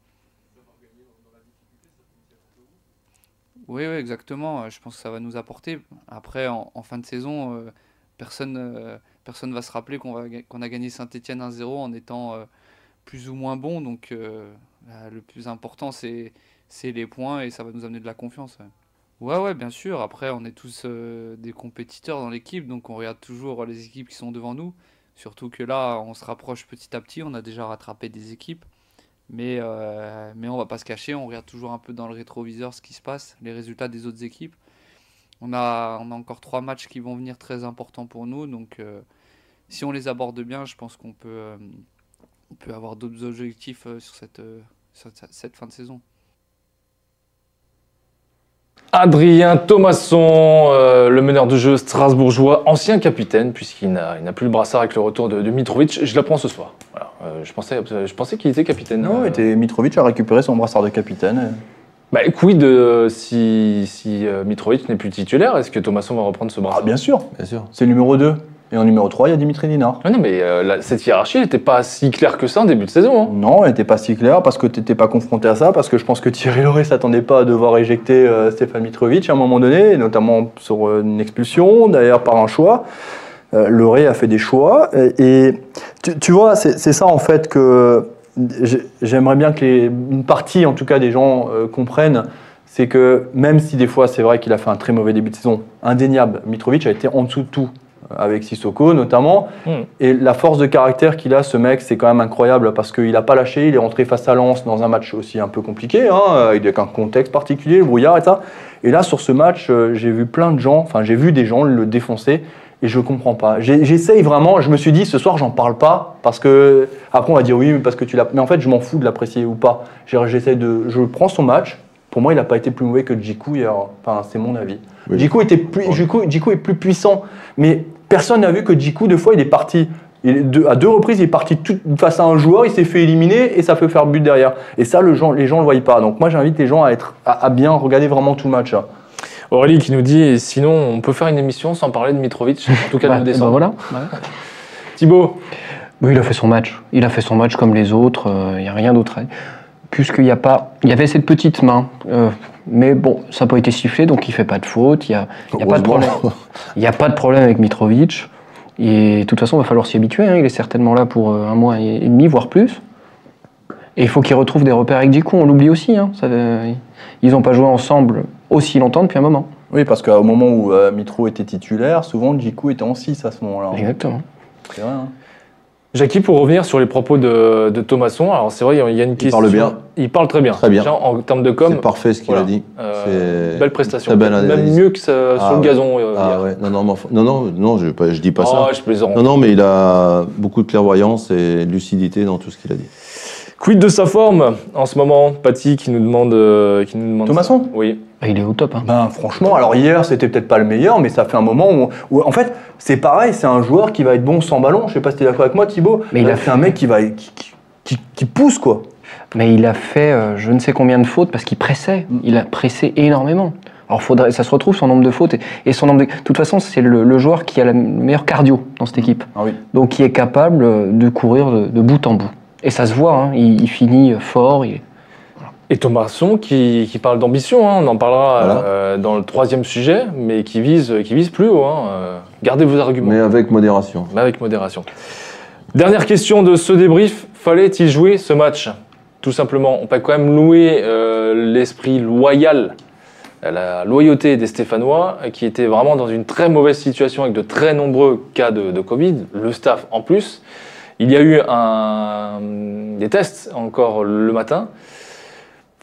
Oui, exactement. Je pense que ça va nous apporter. Après, en, fin de saison, euh, personne ne euh, personne va se rappeler qu'on qu'on a gagné Saint-Etienne 1-0 en étant euh, plus ou moins bon. Donc, le plus important, c'est les points et ça va nous amener de la confiance. Ouais, ouais, bien sûr. Après, on est tous des compétiteurs dans l'équipe, donc on regarde toujours les équipes qui sont devant nous. Surtout que là, on se rapproche petit à petit. On a déjà rattrapé des équipes. Mais, euh, mais on va pas se cacher, on regarde toujours un peu dans le rétroviseur ce qui se passe, les résultats des autres équipes. On a, encore trois matchs qui vont venir très importants pour nous. Donc euh, si on les aborde bien, je pense qu'on peut, euh, avoir d'autres objectifs sur cette, cette fin de saison. Adrien Thomasson, euh, le meneur de jeu strasbourgeois, ancien capitaine, puisqu'il n'a plus le brassard avec le retour de, Mitrovic. Je l'apprends ce soir. Euh, je pensais, je pensais qu'il était capitaine. Non, euh, était, Mitrovic a récupéré son brassard de capitaine. Bah, quid si, si Mitrovic n'est plus titulaire Est-ce que Thomasson va reprendre ce brassard? Ah, Bien sûr, bien sûr. C'est le numéro 2. Et en numéro 3, il y a Dimitri Dinard. non, mais euh, cette hiérarchie n'était pas si claire que ça en début de saison. Hein. Non, elle n'était pas si claire parce que tu n'étais pas confronté à ça, parce que je pense que Thierry Loret s'attendait pas à devoir éjecter euh, Stéphane Mitrovic à un moment donné, notamment sur euh, une expulsion, d'ailleurs par un choix. Loret a fait des choix. Et, tu, vois, c'est ça en fait que j'aimerais bien que une partie, en tout cas, des gens comprennent c'est que même si des fois c'est vrai qu'il a fait un très mauvais début de saison, indéniable, Mitrovic a été en dessous de tout avec Sissoko notamment. Hmm. Et la force de caractère qu'il a, ce mec, c'est quand même incroyable parce qu'il n'a pas lâché, il est rentré face à Lens dans un match aussi un peu compliqué, hein, avec un contexte particulier, le brouillard et ça. Et là, sur ce match, euh, j'ai vu plein de gens, enfin j'ai vu des gens le défoncer et je comprends pas. J'essaye vraiment, je me suis dit ce soir j'en parle pas parce que après on va dire oui mais parce que tu l'as mais en fait je m'en fous de l'apprécier ou pas. J'essaie de je prends son match. Pour moi, il n'a pas été plus mauvais que Djikou hier. Enfin, c'est mon avis. Oui. était plus, Djikou est plus puissant, mais Personne n'a vu que Jiku, deux fois, il est parti. à deux reprises, il est parti tout, face à un joueur, il s'est fait éliminer et ça peut faire but derrière. Et ça, le gens, les gens ne le voient pas. Donc moi, j'invite les gens à, être, à, bien regarder vraiment tout le match. Aurélie qui nous dit sinon, on peut faire une émission sans parler de Mitrovic, en tout cas bah, de décembre. voilà. Thibaut Oui, il a fait son match. Il a fait son match comme les autres. Il euh, n'y a rien d'autre. Puisqu'il y a pas. Il y avait cette petite main. Euh, mais bon, ça n'a pas été sifflé, donc il fait pas de faute. Il n'y a, y a pas de problème. A pas de problème avec Mitrovic. Et de toute façon, il va falloir s'y habituer. Hein. Il est certainement là pour euh, un mois et demi, voire plus. Et il faut qu'il retrouve des repères avec Djikou. On l'oublie aussi. Hein. ils n'ont pas joué ensemble aussi longtemps depuis un moment. Oui, parce qu'au moment où euh, Mitro était titulaire, souvent Djikou était en 6 à ce moment-là. Exactement. C'est vrai. Jackie, pour revenir sur les propos de, Thomasson, alors c'est vrai, il y a une question. Il parle bien. Il parle très bien. Très bien. en termes de com. C'est parfait ce qu'il a dit. Euh, belle prestation. Même mieux que sur ah le gazon. Euh, ah ouais. Non, non, non, non, non, je, je dis pas oh, ça. Je plaisante. Non, non, mais il a beaucoup de clairvoyance et de lucidité dans tout ce qu'il a dit. Quid de sa forme en ce moment Patty qui nous demande. Euh, qui nous demande Thomasson Oui. Ah, il est au top. Hein. Ben, franchement, alors hier, c'était peut-être pas le meilleur, mais ça fait un moment où. en fait, c'est pareil, c'est un joueur qui va être bon sans ballon. Je sais pas si tu es d'accord avec moi, Thibaut. Mais il a fait un mec qui, va, qui, pousse, quoi. Mais il a fait euh, je ne sais combien de fautes parce qu'il pressait. Il a pressé énormément. Alors faudrait, ça se retrouve son nombre de fautes et, son nombre de. De toute façon, c'est le, joueur qui a le meilleur cardio dans cette équipe. Ah oui. Donc qui est capable de courir de, bout en bout. Et ça se voit, hein. il, finit fort. Il... Et Thomasson qui, qui parle d'ambition, hein. on en parlera euh, dans le troisième sujet, mais qui vise, qui vise plus haut. Hein. Euh, gardez vos arguments. Mais avec modération. Mais avec modération. Dernière question de ce débrief, fallait-il jouer ce match? Tout simplement, on peut quand même louer euh, l'esprit loyal, la loyauté des Stéphanois, qui étaient vraiment dans une très mauvaise situation avec de très nombreux cas de, de Covid, le staff en plus. Il y a eu un, des tests encore le matin.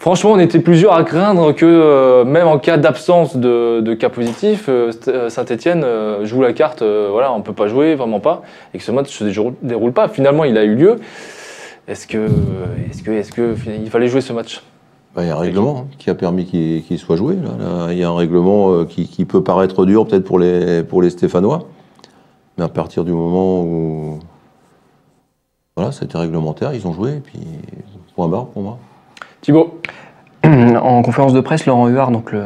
Franchement, on était plusieurs à craindre que, euh, même en cas d'absence de, cas positifs, euh, euh, Saint-Etienne joue la carte, voilà, on ne peut pas jouer, vraiment pas, et que ce match ne se déroule pas. Finalement, il a eu lieu. Est-ce que, est-ce que, est-ce que il fallait jouer ce match? Bah, Il y a un règlement hein, qui a permis qu'il soit joué. Il y a un règlement qui, qui peut paraître dur peut-être pour les, pour les Stéphanois. Mais à partir du moment où voilà, c'était réglementaire, ils ont joué. Et puis, point barre pour moi. Thibaut <clears throat> En conférence de presse, Laurent Huard, donc le-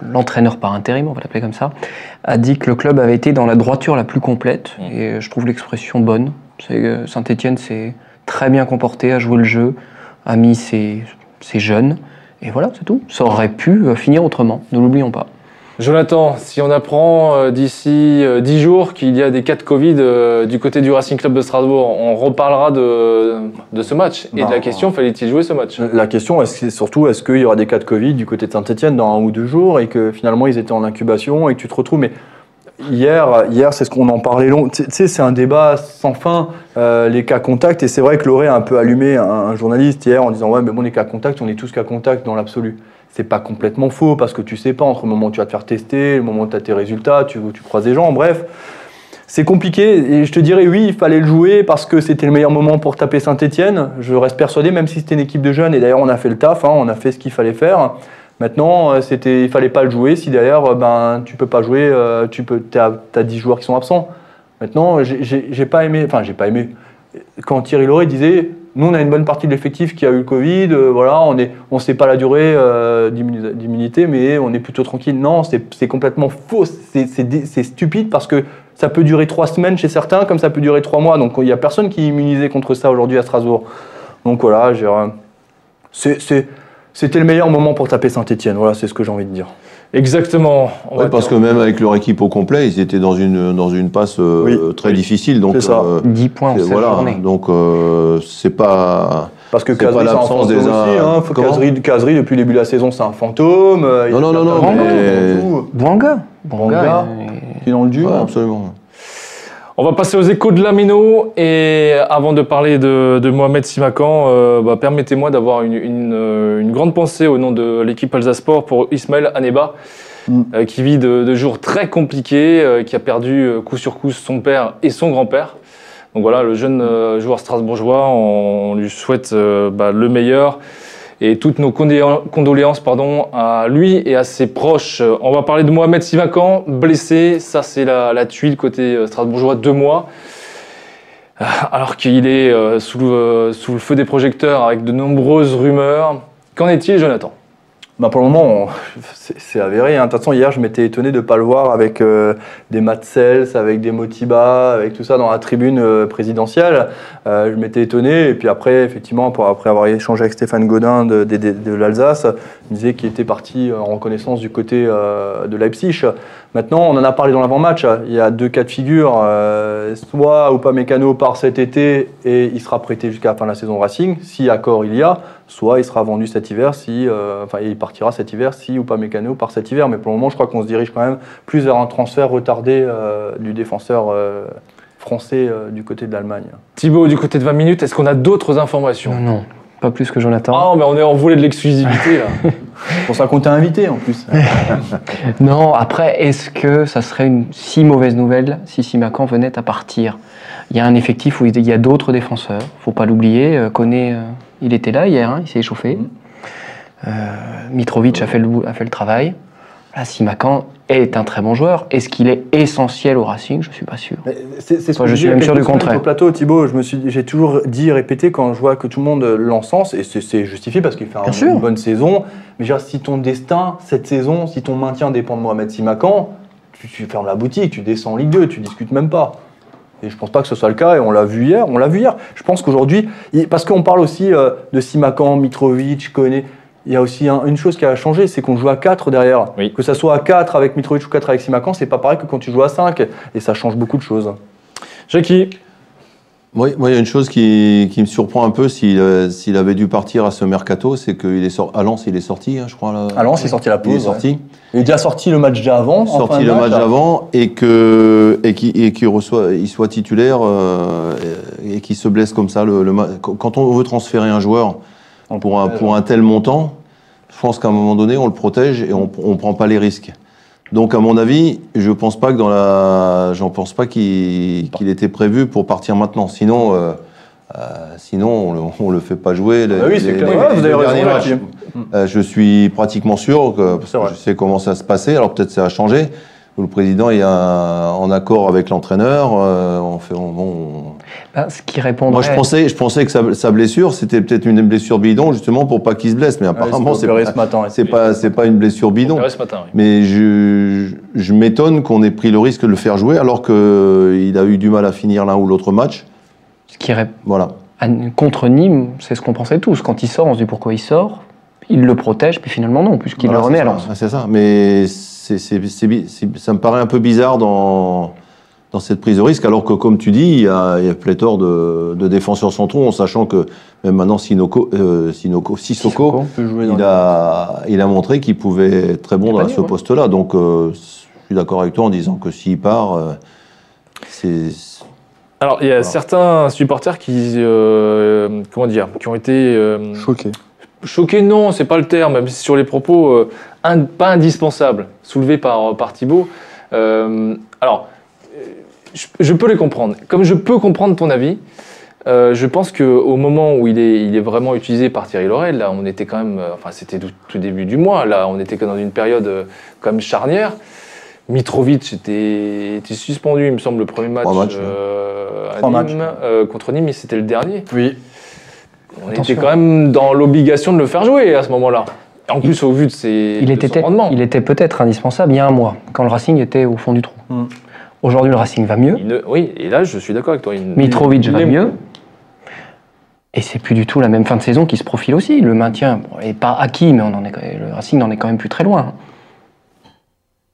l'entraîneur par intérim, on va l'appeler comme ça, a dit que le club avait été dans la droiture la plus complète. Mm. Et je trouve l'expression bonne. Saint-Etienne s'est très bien comporté, a joué le jeu, a mis ses, ses jeunes. Et voilà, c'est tout. Ça aurait pu euh, finir autrement, ne l'oublions pas. Jonathan, si on apprend euh, d'ici euh, 10 jours qu'il y a des cas de Covid euh, du côté du Racing Club de Strasbourg, on reparlera de, de ce match et Bah, de la question fallait-il jouer ce match? La question, que- surtout, est-ce qu'il y aura des cas de Covid du côté de Saint-Etienne dans un ou deux jours et que finalement ils étaient en incubation et que tu te retrouves? Mais hier, hier c'est ce qu'on en parlait long. Tu sais, c'est un débat sans fin, euh, les cas contacts. Et c'est vrai que Loré a un peu allumé un, un journaliste hier en disant Ouais, mais bon, les cas contacts, on est tous cas contacts dans l'absolu. C'est pas complètement faux parce que tu sais pas entre le moment où tu vas te faire tester, le moment où tu as tes résultats, tu, tu croises des gens, bref. C'est compliqué et je te dirais oui, il fallait le jouer parce que c'était le meilleur moment pour taper Saint-Etienne. Je reste persuadé, même si c'était une équipe de jeunes, et d'ailleurs on a fait le taf, hein, on a fait ce qu'il fallait faire. Maintenant, euh, c'était, il fallait pas le jouer si derrière euh, ben, tu peux pas jouer, euh, tu peux, as, 10 joueurs qui sont absents. Maintenant, j'ai- j'ai pas aimé, enfin j'ai pas aimé. Quand Thierry Lauré disait, nous on a une bonne partie de l'effectif qui a eu le Covid, euh, voilà, on est, on sait pas la durée euh, d'immu- d'immunité, mais on est plutôt tranquille. Non, c'est complètement faux, c'est stupide parce que ça peut durer trois semaines chez certains, comme ça peut durer trois mois. Donc il n'y a personne qui est immunisé contre ça aujourd'hui à Strasbourg. Donc voilà, c'était le meilleur moment pour taper Saint-Etienne. Voilà, c'est ce que j'ai envie de dire. Exactement. On Ouais, va parce que même avec leur équipe au complet, ils étaient dans une, dans une passe euh, Oui. très Oui. difficile. Donc, ça. euh, 10 points en c'est- 7 voilà. Donc, euh, c'est pas. Parce que Kazri, c'est un des aussi. uns- Hein. Kazri, Kazri, depuis le début de la saison, c'est un fantôme. euh, Non, non, a non, non. Bouanga. Bouanga. euh, Il est dans le dur. Ouais, absolument. On va passer aux échos de Lamino et avant de parler de, de Mohamed Simakan, euh, bah, permettez-moi d'avoir une, une, euh, une grande pensée au nom de l'équipe Alsace Sport pour Ismaël Aneba, Mm. euh, qui vit de, de jours très compliqués, euh, qui a perdu coup sur coup son père et son grand-père. Donc voilà, le jeune joueur strasbourgeois, on, on lui souhaite bah, le meilleur et toutes nos condoléances à lui et à ses proches. Euh, On va parler de Mohamed Simakan, blessé, ça c'est la, tuile côté euh, strasbourgeois, deux mois. Euh, Alors qu'il est sous le feu des projecteurs avec de nombreuses rumeurs. Qu'en est-il, Jonathan? Bah pour le moment, c'est avéré. hein. De toute façon, hier, je m'étais étonné de ne pas le voir avec euh, des Matsels, avec des Motiba, avec tout ça dans la tribune euh, présidentielle. Euh, je m'étais étonné. Et puis après, effectivement, pour, après avoir échangé avec Stéphane Godin de, de- l'Alsace, il me disait qu'il était parti en reconnaissance du côté de Leipzig. Maintenant, on en a parlé dans l'avant-match. Il y a deux cas de figure. Euh, soit Upamecano part cet été et il sera prêté jusqu'à la fin de la saison Racing, si accord il y a. Soit il sera vendu cet hiver, si, euh, enfin il partira cet hiver si Upamecano part cet hiver. Mais pour le moment, je crois qu'on se dirige quand même plus vers un transfert retardé euh, du défenseur euh, français euh, du côté de l'Allemagne. Thibaut, du côté de 20 minutes, est-ce qu'on a d'autres informations? Non, non, pas plus que Jonathan. Ah, mais on est en volet de l'exclusivité là. <laughs> C'est pour ça qu'on t'a invité en plus. <laughs> Non, après, est-ce que ça serait une si mauvaise nouvelle si Simakan venait à partir? Il y a un effectif où il y a d'autres défenseurs, faut pas l'oublier. Euh, Koné, euh, il était là hier, hein, il s'est échauffé. Mhm. Euh, Mitrovic a fait, le, bou- a fait le travail. Là, Simakan est un très bon joueur. Est-ce qu'il est essentiel au Racing? Je suis pas sûr. C'est ce que je suis même sûr du contraire. Au plateau, Thibaut, je me suis, j'ai toujours dit et répété quand je vois que tout le monde l'encense, et c'est- justifié parce qu'il fait un- Bien sûr. une bonne saison. Mais dire, si ton destin, cette saison, si ton maintien dépend de Mohamed Simakan, tu, tu fermes la boutique, tu descends en Ligue 2, tu discutes même pas. Et je pense pas que ce soit le cas, et on l'a vu hier. On l'a vu hier. Je pense qu'aujourd'hui, parce qu'on parle aussi euh, de Simakan, Mitrovic, Koné. Il y a aussi un- une chose qui a changé, c'est qu'on joue à 4 derrière. Oui. Que ça soit à 4 avec Mitrovic ou 4 avec Simakan, c'est pas pareil que quand tu joues à 5. Et ça change beaucoup de choses. Jackie, Moi, moi, il y a une chose qui, qui me surprend un peu s'il euh, s'il avait dû partir à ce mercato, c'est qu'il est sorti. À Lens, il est sorti, hein, je crois. Là. À Lens, il est sorti à la Il est pause. ouais. sorti. Il est déjà sorti le match d'avant. en fin sorti le match là. avant et que et qui et qui reçoit il soit titulaire euh, et qui se blesse comme ça le, quand on veut transférer un joueur pour un protège. pour un tel montant je pense qu'à un moment donné on le protège et on on prend pas les risques donc à mon avis je pense pas que dans la j'en pense pas qu'il était prévu pour partir maintenant sinon euh, Euh, sinon, on le, on le fait pas jouer. les- Ah oui, c'est clair. les- Ouais, les vous avez raison là. Euh, je suis pratiquement sûr que parce je sais comment ça se passait. Alors peut-être ça a changé. Le président est un- en accord avec l'entraîneur. euh, on fait, on- Ben, ce qui répondrait. Moi, je pensais, je pensais que sa, sa blessure, c'était peut-être une blessure bidon, justement pour pas qu'il se blesse. Mais apparemment, Ouais, c'est pas, ce matin. ouais. c'est pas, c'est pas une blessure bidon. Ouais, ce matin, oui. Mais je, je m'étonne qu'on ait pris le risque de le faire jouer alors qu'il a eu du mal à finir l'un ou l'autre match. Ce qui ré- Voilà. à- contre Nîmes, c'est ce qu'on pensait tous. Quand il sort, on se dit pourquoi il sort. Il le protège, puis finalement non, puisqu'il Voilà, le remet c'est à. Lens. Ouais, C'est ça. Mais c'est, c'est- c'est bi- c'est- ça me paraît un peu bizarre dans, dans cette prise de risque, alors que, comme tu dis, il y a, il y a pléthore de, de défenseurs centraux, en sachant que même maintenant, Sinoko, euh, Sinoko, Sissoko, On peut jouer dans il a, il a montré qu'il pouvait être très bon à ce ouais. poste-là. Donc, euh, je suis d'accord avec toi en disant que s'il part, euh, c'est. Alors, il y a certains supporters qui, euh, comment dire, qui ont été euh, Choqué. Non, c'est pas le terme, même si sur les propos euh, in- pas indispensables soulevés par par Thibaut. Euh, alors, euh, je, je peux les comprendre. Comme je peux comprendre ton avis, euh, je pense que au moment où il est, il est vraiment utilisé par Thierry Laurel, là, on était quand même, euh, enfin, c'était tout, tout début du mois. Là, on était que dans une période euh, quand même charnière. Mitrovic était, était suspendu, il me semble, le premier match, Trois matchs, euh, à Trois Nîmes, matchs. euh, contre Nîmes, et c'était le dernier. Oui. On Attention. était quand même dans l'obligation de le faire jouer à ce moment-là. En plus, au vu de ses Il de était, son rendement. il était peut-être indispensable il y a un mois, quand le Racing était au fond du trou. Mm. Aujourd'hui, le Racing va mieux. Ne- oui, et là, je suis d'accord avec toi. il- Mitrovic il va mieux. Et c'est plus du tout la même fin de saison qui se profile aussi. Le maintien bon, est pas acquis, mais on en est, le Racing n'en est quand même plus très loin.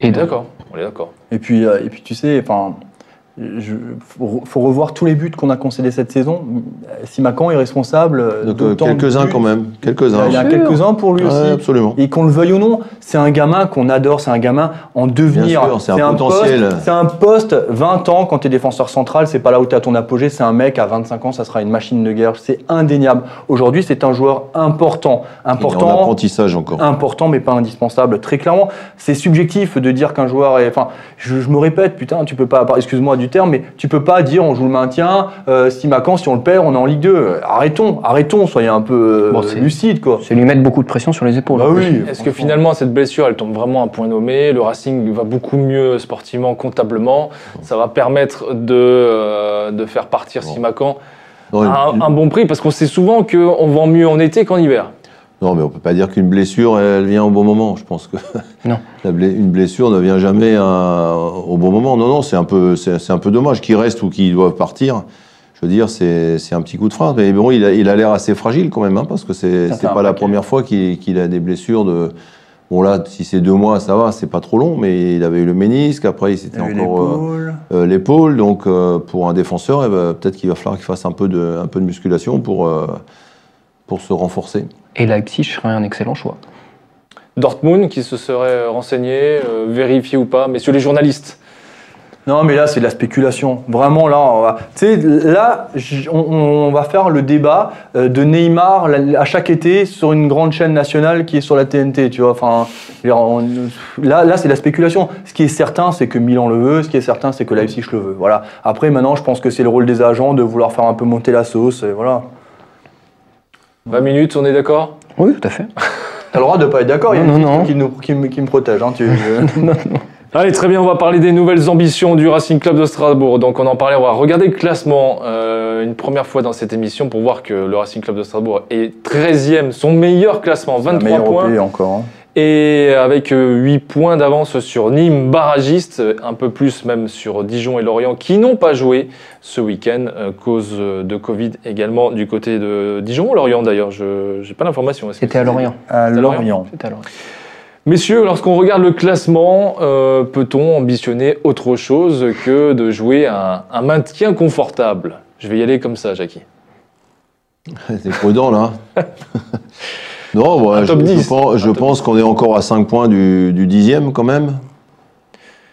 On est donc, d'accord. On est d'accord. Et puis, euh, et puis tu sais, enfin, je, faut, faut revoir tous les buts qu'on a concédés cette saison. Simacan est responsable Donc, euh, de quelques-uns quand même. Quelques-uns. Il y en a quelques-uns pour lui Ouais, aussi. absolument. Et qu'on le veuille ou non, c'est un gamin qu'on adore, c'est un gamin en devenir. Bien sûr, c'est un potentiel. poste- C'est un poste, 20 ans, quand tu es défenseur central, c'est pas là où tu as ton apogée, c'est un mec à 25 ans, ça sera une machine de guerre, c'est indéniable. Aujourd'hui, c'est un joueur important. Il est en Important, apprentissage encore. important mais pas indispensable. Très clairement, c'est subjectif de dire qu'un joueur est. Enfin, je, je me répète, putain, tu peux pas. Excuse-moi du terme, mais tu peux pas dire on joue le maintien. Euh, si Macan, si on le perd, on est en Ligue 2. Arrêtons, arrêtons, soyez un peu euh, Bon, c'est- lucide, quoi. C'est lui mettre beaucoup de pression sur les épaules. Bah oui. Est-ce que finalement, cette blessure, elle tombe vraiment à un point nommé Le Racing va beaucoup mieux sportivement, comptablement. Ça va permettre de, euh, de faire partir Bon. Simacan à un, un bon prix, parce qu'on sait souvent qu'on vend mieux en été qu'en hiver. Non, mais on peut pas dire qu'une blessure, elle vient au bon moment. Je pense que Non. <laughs> une blessure ne vient jamais à- au bon moment. Non, non, c'est un peu, c'est c'est un peu dommage qu'ils restent ou qu'ils doivent partir. Je veux dire, c'est c'est un petit coup de frein. Mais bon, il a il a l'air assez fragile quand même, hein, parce que c'est pas la première fois qu'il a des blessures de. Bon là, si c'est deux mois, ça va, c'est pas trop long, mais il avait eu le ménisque, après il s'était encore euh, l'épaule. euh, l'épaule, donc euh, pour un défenseur, eh ben, peut-être qu'il va falloir qu'il fasse un peu de, un peu de musculation pour, euh, pour se renforcer. Et Leipzig serait un excellent choix. Dortmund, qui se serait renseigné, euh, vérifié ou pas, messieurs les journalistes. Non, mais là, c'est de la spéculation. Vraiment, là, on va, tu sais, là, on, on va faire le débat euh, de Neymar à chaque été sur une grande chaîne nationale qui est sur la TNT, tu vois. Enfin, on- là, là, c'est de la spéculation. Ce qui est certain, c'est que Milan le veut. Ce qui est certain, c'est que Leipzig le veut. Voilà. Après, maintenant, je pense que c'est le rôle des agents de vouloir faire un peu monter la sauce. Et voilà. 20 minutes, on est d'accord? Oui, tout à fait. <laughs> T'as le droit de pas être d'accord. Il y a Non, une non, non. qui, nous- qui me- qui me protège. Hein, tu, <laughs> Allez, très bien, on va parler des nouvelles ambitions du Racing Club de Strasbourg. Donc, on en parlait, on va regarder le classement euh, une première fois dans cette émission pour voir que le Racing Club de Strasbourg est 13e, son meilleur classement, 23 meilleur points. OP encore. hein. Et avec euh, 8 points d'avance sur Nîmes, barragiste, euh, un peu plus même sur Dijon et Lorient, qui n'ont pas joué ce week-end, euh, cause euh, de Covid également du côté de Dijon ou Lorient d'ailleurs, je n'ai pas l'information. C'était à c'est- Lorient. À Lorient Lorient. C'était à Lorient. Messieurs, lorsqu'on regarde le classement, euh, peut-on ambitionner autre chose que de jouer un, un maintien confortable? Je vais y aller comme ça, Jackie. <laughs> T'es prudent là <laughs> Non, je, top je 10. pense, je qu'on est encore à 5 points du, du dixième quand même.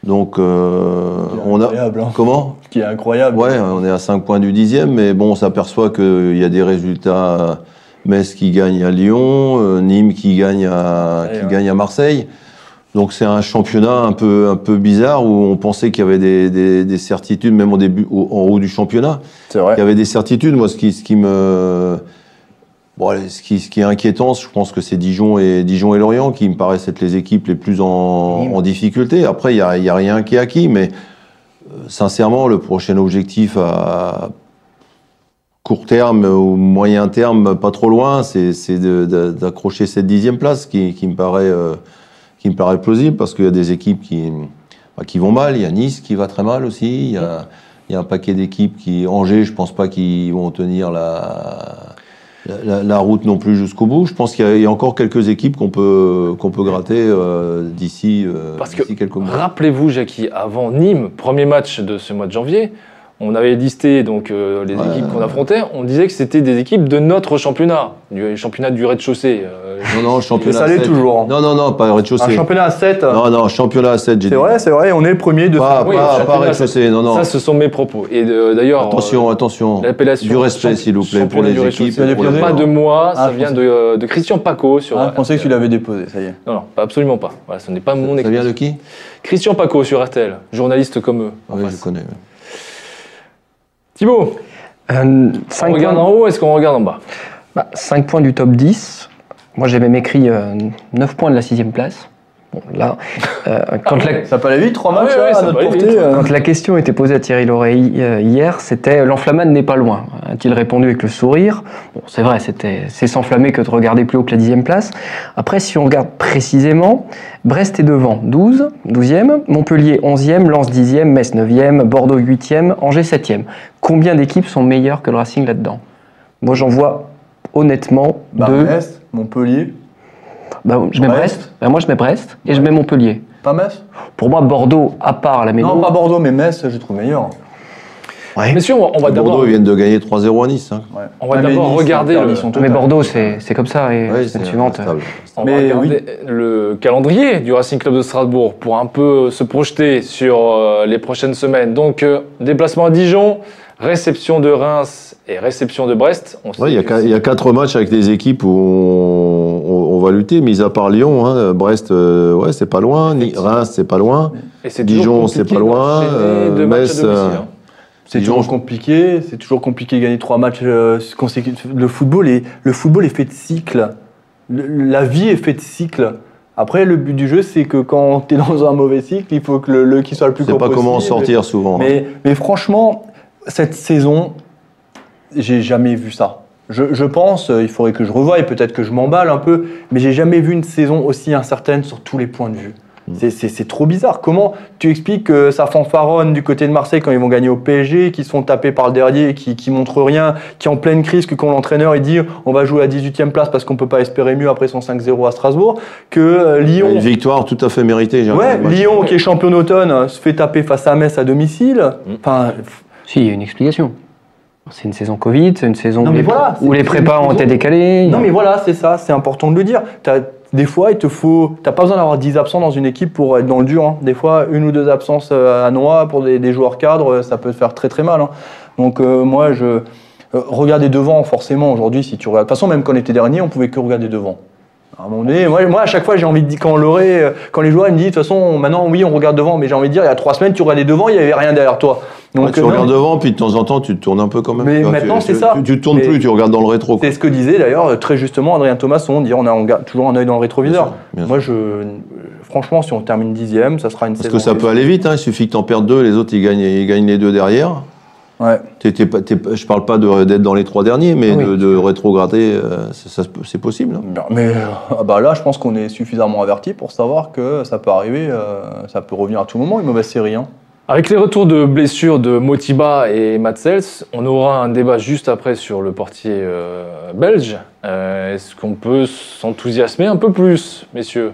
Donc, euh, on a. Hein. Comment? Ce qui est incroyable. Ouais, on est à 5 points du dixième, mais bon, on s'aperçoit qu'il y a des résultats. Metz qui gagne à Lyon, euh, Nîmes qui gagne à, Ouais, qui ouais. gagne à Marseille. donc c'est un championnat un peu, un peu bizarre où on pensait qu'il y avait des, des- des certitudes, même au début, au- en haut du championnat. C'est Il vrai. y avait des certitudes. Moi, ce qui, ce qui me. Bon, allez, ce, qui, ce qui est inquiétant, je pense que c'est Dijon et, Dijon et Lorient qui me paraissent être les équipes les plus en, en difficulté. Après, il n'y a, y a rien qui est acquis, mais euh, sincèrement, le prochain objectif à court terme ou moyen terme, pas trop loin, c'est d'accrocher cette dixième place qui, qui me paraît, euh, qui me paraît plausible parce qu'il y a des équipes qui, bah, qui vont mal. Il y a Nice qui va très mal aussi. Il y a, il y a un paquet d'équipes qui. Angers, je pense pas qu'ils vont tenir la, la, route non plus jusqu'au bout. Je pense qu'il y, a- il y a encore quelques équipes qu'on peut, qu'on peut gratter euh, d'ici euh, que quelques mois. Rappelez-vous, Jackie, avant Nîmes, premier match de ce mois de janvier, on avait listé donc euh, les Ouais. équipes qu'on affrontait. On disait que c'était des équipes de notre championnat, du championnat du rez-de-chaussée. euh, Non, non, <laughs> championnat ça l'est 7. toujours. Non, non, non, pas Un rez-de-chaussée. championnat à 7. Non, non, championnat à 7, j'ai C'est vrai, c'est vrai. On est le premier de Pas, Oui, pas, pas rez-de-chaussée, non, non. Ça, ce sont mes propos. Et euh, d'ailleurs, Attention, euh, attention. l'appellation Du respect, s'il vous plaît, pour les équipes. pour les Pas de moi, Ah, ça vient de, de Christian Paco sur. Ah, je pensais que tu l'avais déposé, ça y est. Non, non, absolument pas. Voilà, ce n'est pas mon Ça vient de qui? Christian Paco sur RTL, journaliste comme eux. en Oui, je connais. Thibaut, Euh, on regarde points, en haut, est-ce qu'on regarde en bas? Bah, cinq points du top 10. Moi, j'avais écrit 9 points de la sixième place. Bon, là, euh, quand, la, Ça peut aller vite, trois Ah matchs ouais, ouais, là, ça à notre peut aller portée. vite. euh. quand la question était posée à Thierry Loret euh, hier, c'était l'enflammade n'est pas loin. A-t-il répondu avec le sourire? Bon, c'est vrai, c'était c'est s'enflammer que de regarder plus haut que la dixième place. Après, si on regarde précisément, Brest est devant, 12, 12e, Montpellier 11e, Lens 10e, Metz 9e, Bordeaux 8e, Angers 7e. Combien d'équipes sont meilleures que le Racing là-dedans? Moi, j'en vois honnêtement Bah, deux. Metz, Montpellier. Bah, je mets Brest. Brest. Bah, moi, je mets Brest et je mets Montpellier. Pas Metz Pour moi, Bordeaux, à part la méno. Non, pas Bordeaux, mais Metz, je trouve meilleur. Ouais. On va, on va d'abord Bordeaux, ils viennent de gagner 3-0 à Nice. hein. Ouais. On va mais d'abord Nice, regarder le- Mais. Bordeaux, c'est c'est comme ça. Et Ouais, la c'est suivante. On va Mais regarder le calendrier du Racing Club de Strasbourg pour un peu se projeter sur euh, les prochaines semaines. Donc, euh, déplacement à Dijon, réception de Reims et réception de Brest. Il y, a y quatre matchs avec des équipes où on va lutter, mis à part Lyon. hein. Brest, euh, ouais, c'est pas loin. Ni- Reims, c'est pas loin. et Dijon, c'est pas loin, euh, Metz, euh, hein. C'est toujours compliqué, c'est toujours compliqué de gagner trois matchs euh, consécutifs. Le football est, le football est fait de cycles. Le- la vie est faite de cycles. Après, le but du jeu, c'est que quand <laughs> tu es dans un mauvais cycle, il faut que le, le qui soit le plus court pas comment en sortir souvent. hein. Mais, mais franchement, cette saison, j'ai jamais vu ça. Je, je pense, euh, il faudrait que je revoie et peut-être que je m'emballe un peu, mais j'ai jamais vu une saison aussi incertaine sur tous les points de vue. C'est- C'est c'est trop bizarre. Comment tu expliques que ça fanfaronne du côté de Marseille quand ils vont gagner au PSG, qui se font taper par le derrière, qui, qui montrent rien, qui en pleine crise, que quand l'entraîneur il dit on va jouer à 18e place parce qu'on peut pas espérer mieux après son 5-0 à Strasbourg, que euh, Lyon, Une victoire tout à fait méritée. j'ai ouais. Lyon qui est champion d'automne euh, se fait taper face à Metz à domicile. Enfin, Si, il y a une explication. C'est une saison Covid, c'est une saison Non, où, mais les, voilà, où les prépas ont été décalés. Non mais voilà, c'est ça, c'est important de le dire. T'as- des fois, il te faut, t'as pas besoin d'avoir 10 absents dans une équipe pour être dans le dur. hein. Des fois, une ou deux absences euh, à noix pour des, des joueurs cadres, euh, ça peut te faire très très mal. hein. Donc euh, moi, je euh, regarder devant forcément aujourd'hui. Si tu regardes, de toute façon, même quand on était dernier, on pouvait que regarder devant. À un moment donné, moi, moi à chaque fois, j'ai envie de dire quand euh, quand les joueurs ils me disent de toute façon, maintenant oui, on regarde devant, mais j'ai envie de dire, il y a trois semaines, tu regardais devant, il y avait rien derrière toi. Ouais, tu euh, non, regardes devant, puis de temps en temps, tu te tournes un peu quand même. Mais maintenant, c'est ça. Tu, tu te tournes Mais- plus, tu regardes dans le rétro. C'est ce que disait d'ailleurs euh, très justement Adrien Thomasson, dire on a on garde toujours un œil dans le rétroviseur. Bien sûr, bien Moi, je, franchement, si on termine dixième, ça sera une Parce saison. que ça peut aller vite, hein, il suffit que tu en perdes deux, les autres ils gagnent, ils gagnent les deux derrière. Ouais. Pas- je parle pas d'être dans les trois derniers, mais oui. de, de rétrograder, euh, c'est possible. hein. Mais euh, ah bah là, je pense qu'on est suffisamment averti pour savoir que ça peut arriver, euh, ça peut revenir à tout moment, une mauvaise série. hein. Avec les retours de blessures de Motiba et Matsels, on aura un débat juste après sur le portier euh, belge. Euh, Est-ce qu'on peut s'enthousiasmer un peu plus, messieurs?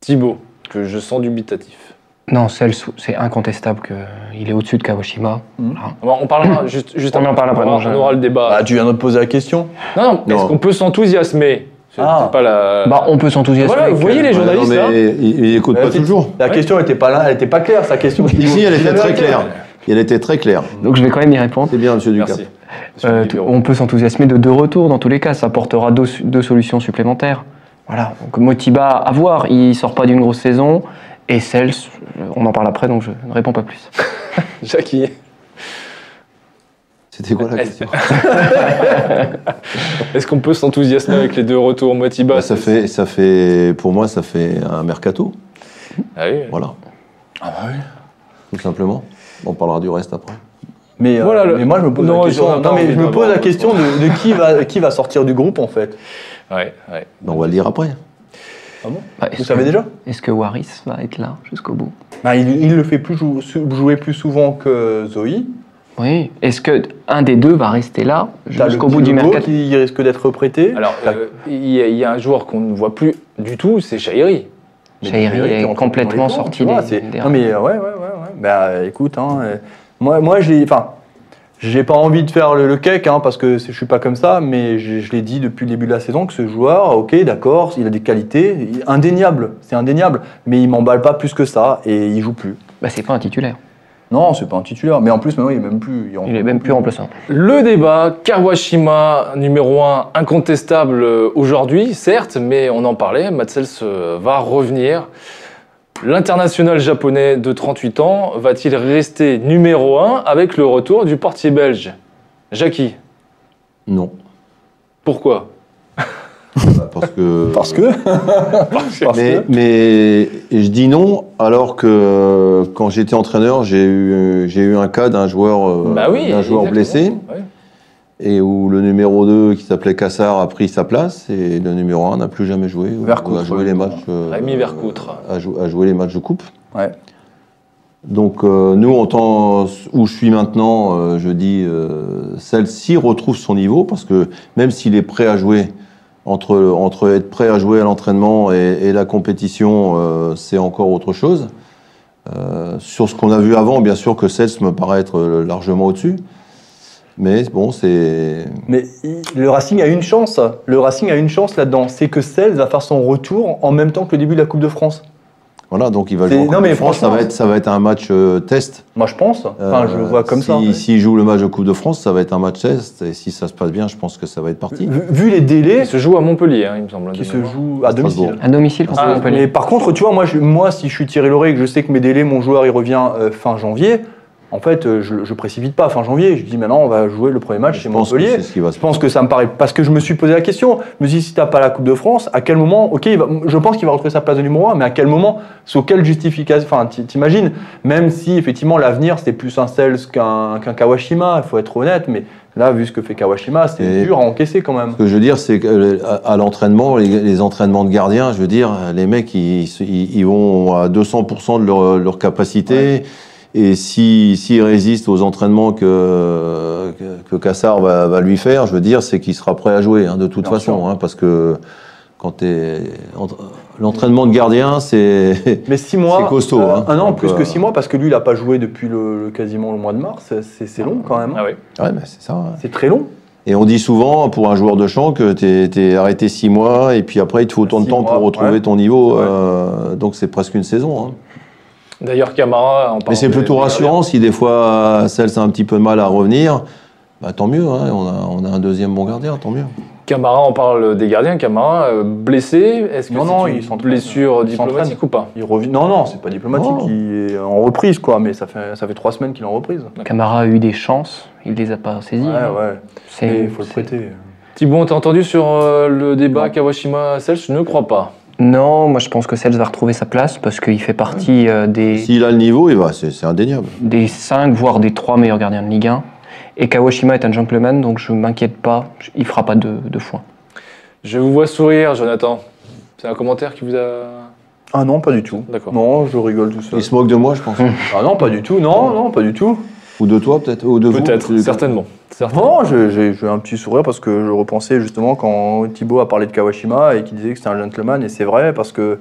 Thibaut, que je sens dubitatif. Non, c'est incontestable qu'il est au-dessus de Kawashima. Bon, on parlera juste, juste On après. en parle après, On aura, on le débat. Bah, tu viens de te poser la question. non, non, est-ce qu'on peut s'enthousiasmer? C'est Ah. pas la. Bah, on peut s'enthousiasmer. Voilà, vous voyez les Ouais, journalistes non, là mais ils, ils écoutent pas toujours. La question n'était pas là, elle n'était pas claire, sa question. Ici, elle était très la claire. Elle était très claire. Donc, je vais quand même y répondre. C'est bien, monsieur. Monsieur Euh, on peut s'enthousiasmer de deux retours dans tous les cas. Ça apportera deux, deux solutions supplémentaires. Voilà, donc Motiba à voir, il sort pas d'une grosse saison. Et Cels, on en parle après, donc je ne réponds pas plus. <laughs> Jackie. C'était quoi la question? <laughs> Est-ce qu'on peut s'enthousiasmer avec les deux retours Motiba Bah, ça, fait, ça fait, pour moi, ça fait un mercato. Ah oui. Voilà, Ah bah oui. tout simplement. On parlera du reste après. Mais, euh, Voilà, le- mais moi, je me pose Non, la question, ils ont- non, non, mais mais je me d'abord, pose la euh, question de, de qui, va, qui va sortir du groupe, en fait. Ouais, ouais. Ben, on va le dire après. Ah bon Bah, Vous savez que- déjà Est-ce que Waris va être là jusqu'au bout? Bah, il, il le fait plus jou- jouer plus souvent que Zoé. Oui. Est-ce que un des deux va rester là jusqu'au bout du mercato qui risque d'être prêté. Alors, euh, il y, a- il y a un joueur qu'on ne voit plus du tout, c'est Chahiri. Chahiri est complètement sorti vois, des- c'est- des Non mais ouais, ouais, ouais, ouais. Bah écoute, hein, euh, moi, moi j'ai, enfin, j'ai pas envie de faire le, le cake, hein, parce que c'est- je suis pas comme ça, mais je, je l'ai dit depuis le début de la saison que ce joueur, ok, d'accord, il a des qualités, il- indéniable, c'est indéniable, mais il m'emballe pas plus que ça et il joue plus. Bah, c'est pas un titulaire. Non, c'est pas un titulaire, mais en plus maintenant il est même plus. Il est même plus remplaçant. Le débat, Kawashima numéro 1 incontestable euh, aujourd'hui, certes, mais on en parlait, Matsels euh, va revenir. L'international japonais de 38 ans va-t-il rester numéro 1 avec le retour du portier belge? Jackie, Non. pourquoi? Bah, Parce que. <laughs> Parce que. <laughs> Parce mais, que- mais je dis non, alors que euh, quand j'étais entraîneur, j'ai eu, j'ai eu un cas d'un joueur, euh, Bah oui, d'un joueur blessé, Ouais. Et où le numéro 2, qui s'appelait Cassard, a pris sa place, et le numéro 1 n'a plus jamais joué. ou Vercoutre, a joué les matchs. euh, Rémi Vercoutre. A, jou- a joué les matchs de coupe. Ouais. Donc euh, nous, en temps où je suis maintenant, euh, je dis euh, celle-ci retrouve son niveau parce que même s'il est prêt à jouer, entre, entre être prêt à jouer à l'entraînement et, et la compétition, euh, c'est encore autre chose. Euh, sur ce qu'on a vu avant, bien sûr que Cels me paraît être euh, largement au-dessus. Mais bon, c'est. Mais le Racing a une chance. Le Racing a une chance là-dedans. C'est que Cels va faire son retour en même temps que le début de la Coupe de France. Voilà, donc il va jouer en non, Coupe mais de France, ça va, être, ça va être un match euh, test. Moi, je pense. Enfin, je le Euh, vois comme si- ça. S'il joue le match de Coupe de France, ça va être un match test. Et si ça se passe bien, je pense que ça va être parti. Vu, vu les délais Il se joue à Montpellier, hein, il me semble. qui se jouent à domicile. À domicile contre Ah, Montpellier. mais par contre, tu vois, moi, je- moi, si je suis Thierry Lauré et que je sais que mes délais, mon joueur, il revient euh, fin janvier, en fait, euh, je, précipite pas fin janvier. Je dis maintenant, on va jouer le premier match chez Montpellier. c'est ce qui va se Je pense que ça me paraît. Parce que je me suis posé la question. Je me suis dit, si t'as pas la Coupe de France, à quel moment. Ok, va- je pense qu'il va retrouver sa place de numéro 1, mais à quel moment Sur quelle justification Enfin, t'imagines Même si, effectivement, l'avenir, c'était plus un Cels qu'un Kawashima, il faut être honnête, mais là, vu ce que fait Kawashima, c'est Et- dur à encaisser quand même. Ce que je veux dire, c'est qu'à à l'entraînement, les, les entraînements de gardiens, je veux dire, les mecs, ils, vont à 200% de leur, leur capacité. Et si- s'ils résistent aux entraînements que, que, que Cassard va, va lui faire, je veux dire, c'est qu'il sera prêt à jouer, hein, de toute Bien façon. hein, parce que quand l'entraînement de gardien, c'est. <laughs> Mais six mois, C'est costaud, euh, hein. un an Donc, plus euh, que six mois, parce que lui, il n'a pas joué depuis le, le- quasiment le mois de mars. C'est long quand même. Ah oui. Ouais, mais c'est ça. C'est très long. Et on dit souvent, pour un joueur de champ, que tu es, arrêté six mois, et puis après, il te faut autant de Six temps mois, pour retrouver ouais. ton niveau. Ouais. euh, donc c'est presque une saison. hein. D'ailleurs, Camara. en Mais parlant c'est des- plutôt rassurant si des fois celle a un petit peu de mal à revenir. Bah, tant mieux, hein, on, a, on a un deuxième bon gardien, tant mieux. Camara, on parle des gardiens. Camara, euh, blessé. Est-ce que Non, c'est non, une il blessure Il diplomatique ou pas? Il revient. Non, non, c'est pas diplomatique. Non. Il est en reprise, quoi. Mais ça fait, ça fait trois semaines qu'il est en reprise. Camara a eu des chances, il les a pas saisies. Ouais, hein. ouais. C'est- Mais il faut le prêter. Thibaut, t'as entendu sur euh, le débat Non. Kawashima-Sel Je ne crois pas. Non, moi je pense que Cels va retrouver sa place parce qu'il fait partie euh, des, S'il a le niveau, il va, c'est indéniable. des 5, voire des 3 meilleurs gardiens de Ligue 1. Et Kawashima est un gentleman, donc je m'inquiète pas, il fera pas de, de foin. Je vous vois sourire, Jonathan. C'est un commentaire qui vous a. Ah non, pas du tout. D'accord. Non, je rigole tout seul. Il se moque de moi, je pense. <laughs> Ah non, pas du tout. Non, non, pas du tout. Ou de toi, peut-être. Ou de vous. Peut-être, certainement. Non, j'ai un petit sourire parce que je repensais justement quand Thibaut a parlé de Kawashima et qu'il disait que c'était un gentleman, et c'est vrai parce que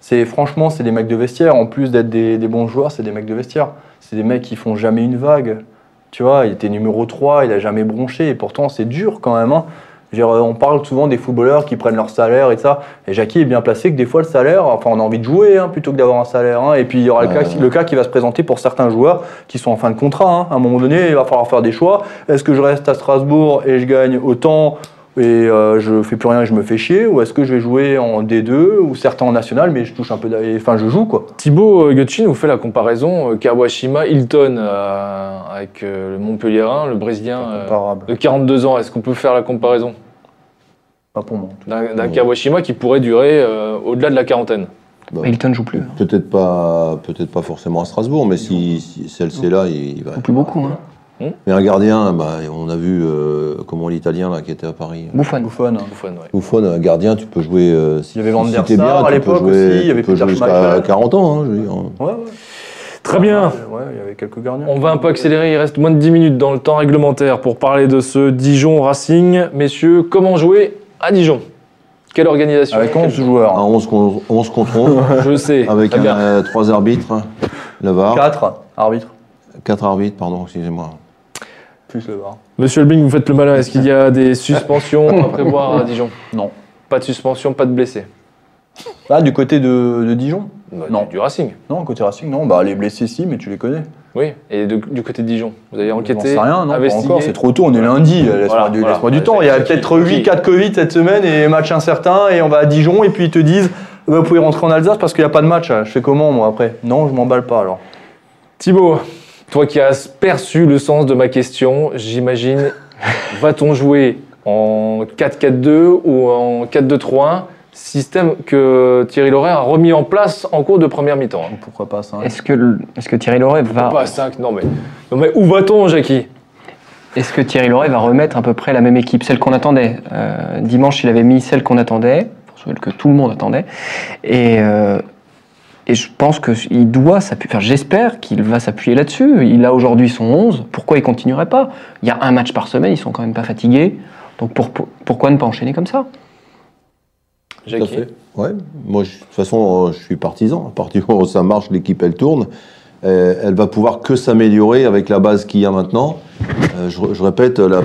c'est franchement, c'est des mecs de vestiaire. En plus d'être des, des bons joueurs, c'est des mecs de vestiaire. C'est des mecs qui font jamais une vague. Tu vois, il était numéro 3, il a jamais bronché, et pourtant c'est dur quand même. hein. Dire, on parle souvent des footballeurs qui prennent leur salaire et ça. Et Jackie est bien placé que des fois le salaire, enfin on a envie de jouer hein, plutôt que d'avoir un salaire. hein. Et puis il y aura le, cas, le cas qui va se présenter pour certains joueurs qui sont en fin de contrat. hein. À un moment donné, il va falloir faire des choix. Est-ce que je reste à Strasbourg et je gagne autant et euh, je fais plus rien et je me fais chier Ou est-ce que je vais jouer en D2 ou certains en national, mais je touche un peu. Enfin, je joue quoi. Thibaut euh, Gutchin vous fait la comparaison euh, Kawashima, Hilton avec le Montpellierin, le Brésilien de 42 ans. Est-ce qu'on peut faire la comparaison? Pas pour moi. d'un Kawashima qui pourrait durer au-delà de la quarantaine Bah, Hilton joue plus. Peut-être pas, peut-être pas forcément à Strasbourg, mais si, si celle-ci est là, il, il va. joue plus beaucoup. Hein. Mais un gardien, bah, on a vu euh, comment l'Italien là qui était à Paris. Buffon. Buffon. Buffon, ouais. Buffon, un gardien, tu peux jouer. euh, si, Il y avait Van si der Sar à l'époque jouer- aussi, il y avait jusqu'à Schmeichel. 40 ans. hein, je veux dire. Ouais, ouais. Très bien. Ouais, il y avait quelques gardiens. On va un peu accélérer, il reste moins de 10 minutes dans le temps réglementaire pour parler de ce Dijon Racing. Messieurs, comment jouer à Dijon? Quelle organisation? Avec 11 À joueurs. 11, con- 11 contre 11, <laughs> Je sais. avec Très bien. un, 3 arbitres, le VAR, 4 arbitres. 4 arbitres, pardon, excusez-moi. Plus le VAR. Monsieur Elbing, vous faites le malin. Est-ce qu'il y a des suspensions à prévoir à Dijon? Non. Pas de suspension, pas de blessés Là, du côté de, de Dijon? Bah, Non. Du, du Racing, Non, côté Racing, non. Bah, les blessés, si, mais tu les connais. oui. Et de- du côté de Dijon Vous avez enquêté sais rien, non, pas encore, c'est trop tôt, on est lundi, laisse-moi Voilà, du, voilà. laisse-moi du temps. Il y a peut-être c'est- 8 cas de Covid cette semaine et match incertain, et on va à Dijon, et puis ils te disent bah, vous pouvez rentrer en Alsace parce qu'il n'y a pas de match. Je fais comment moi après? Non, je m'emballe pas alors. Thibaut, toi qui as perçu le sens de ma question, j'imagine, <laughs> va-t-on jouer en 4-4-2 ou en 4-2-3-1 Système que Thierry Loret a remis en place en cours de première mi-temps. hein. Pourquoi pas ça Est-ce que, le- est-ce que Thierry Loret va, Pas 5, non mais, non mais où va-t-on, Jackie? Est-ce que Thierry Loret va remettre à peu près la même équipe, celle qu'on attendait? Euh, Dimanche, il avait mis celle qu'on attendait, celle que tout le monde attendait, et, euh, et je pense que il doit s'appuyer. Enfin, j'espère qu'il va s'appuyer là-dessus. Il a aujourd'hui son 11. Pourquoi il continuerait pas? Il y a un match par semaine, ils sont quand même pas fatigués. Donc pour- pour- pourquoi ne pas enchaîner comme ça? Tout à fait. Ouais. Moi, je- de toute façon, euh, je suis partisan. À partir du moment où ça marche, l'équipe, elle tourne. Euh, elle va pouvoir que s'améliorer avec la base qu'il y a maintenant. Euh, je, je répète, la-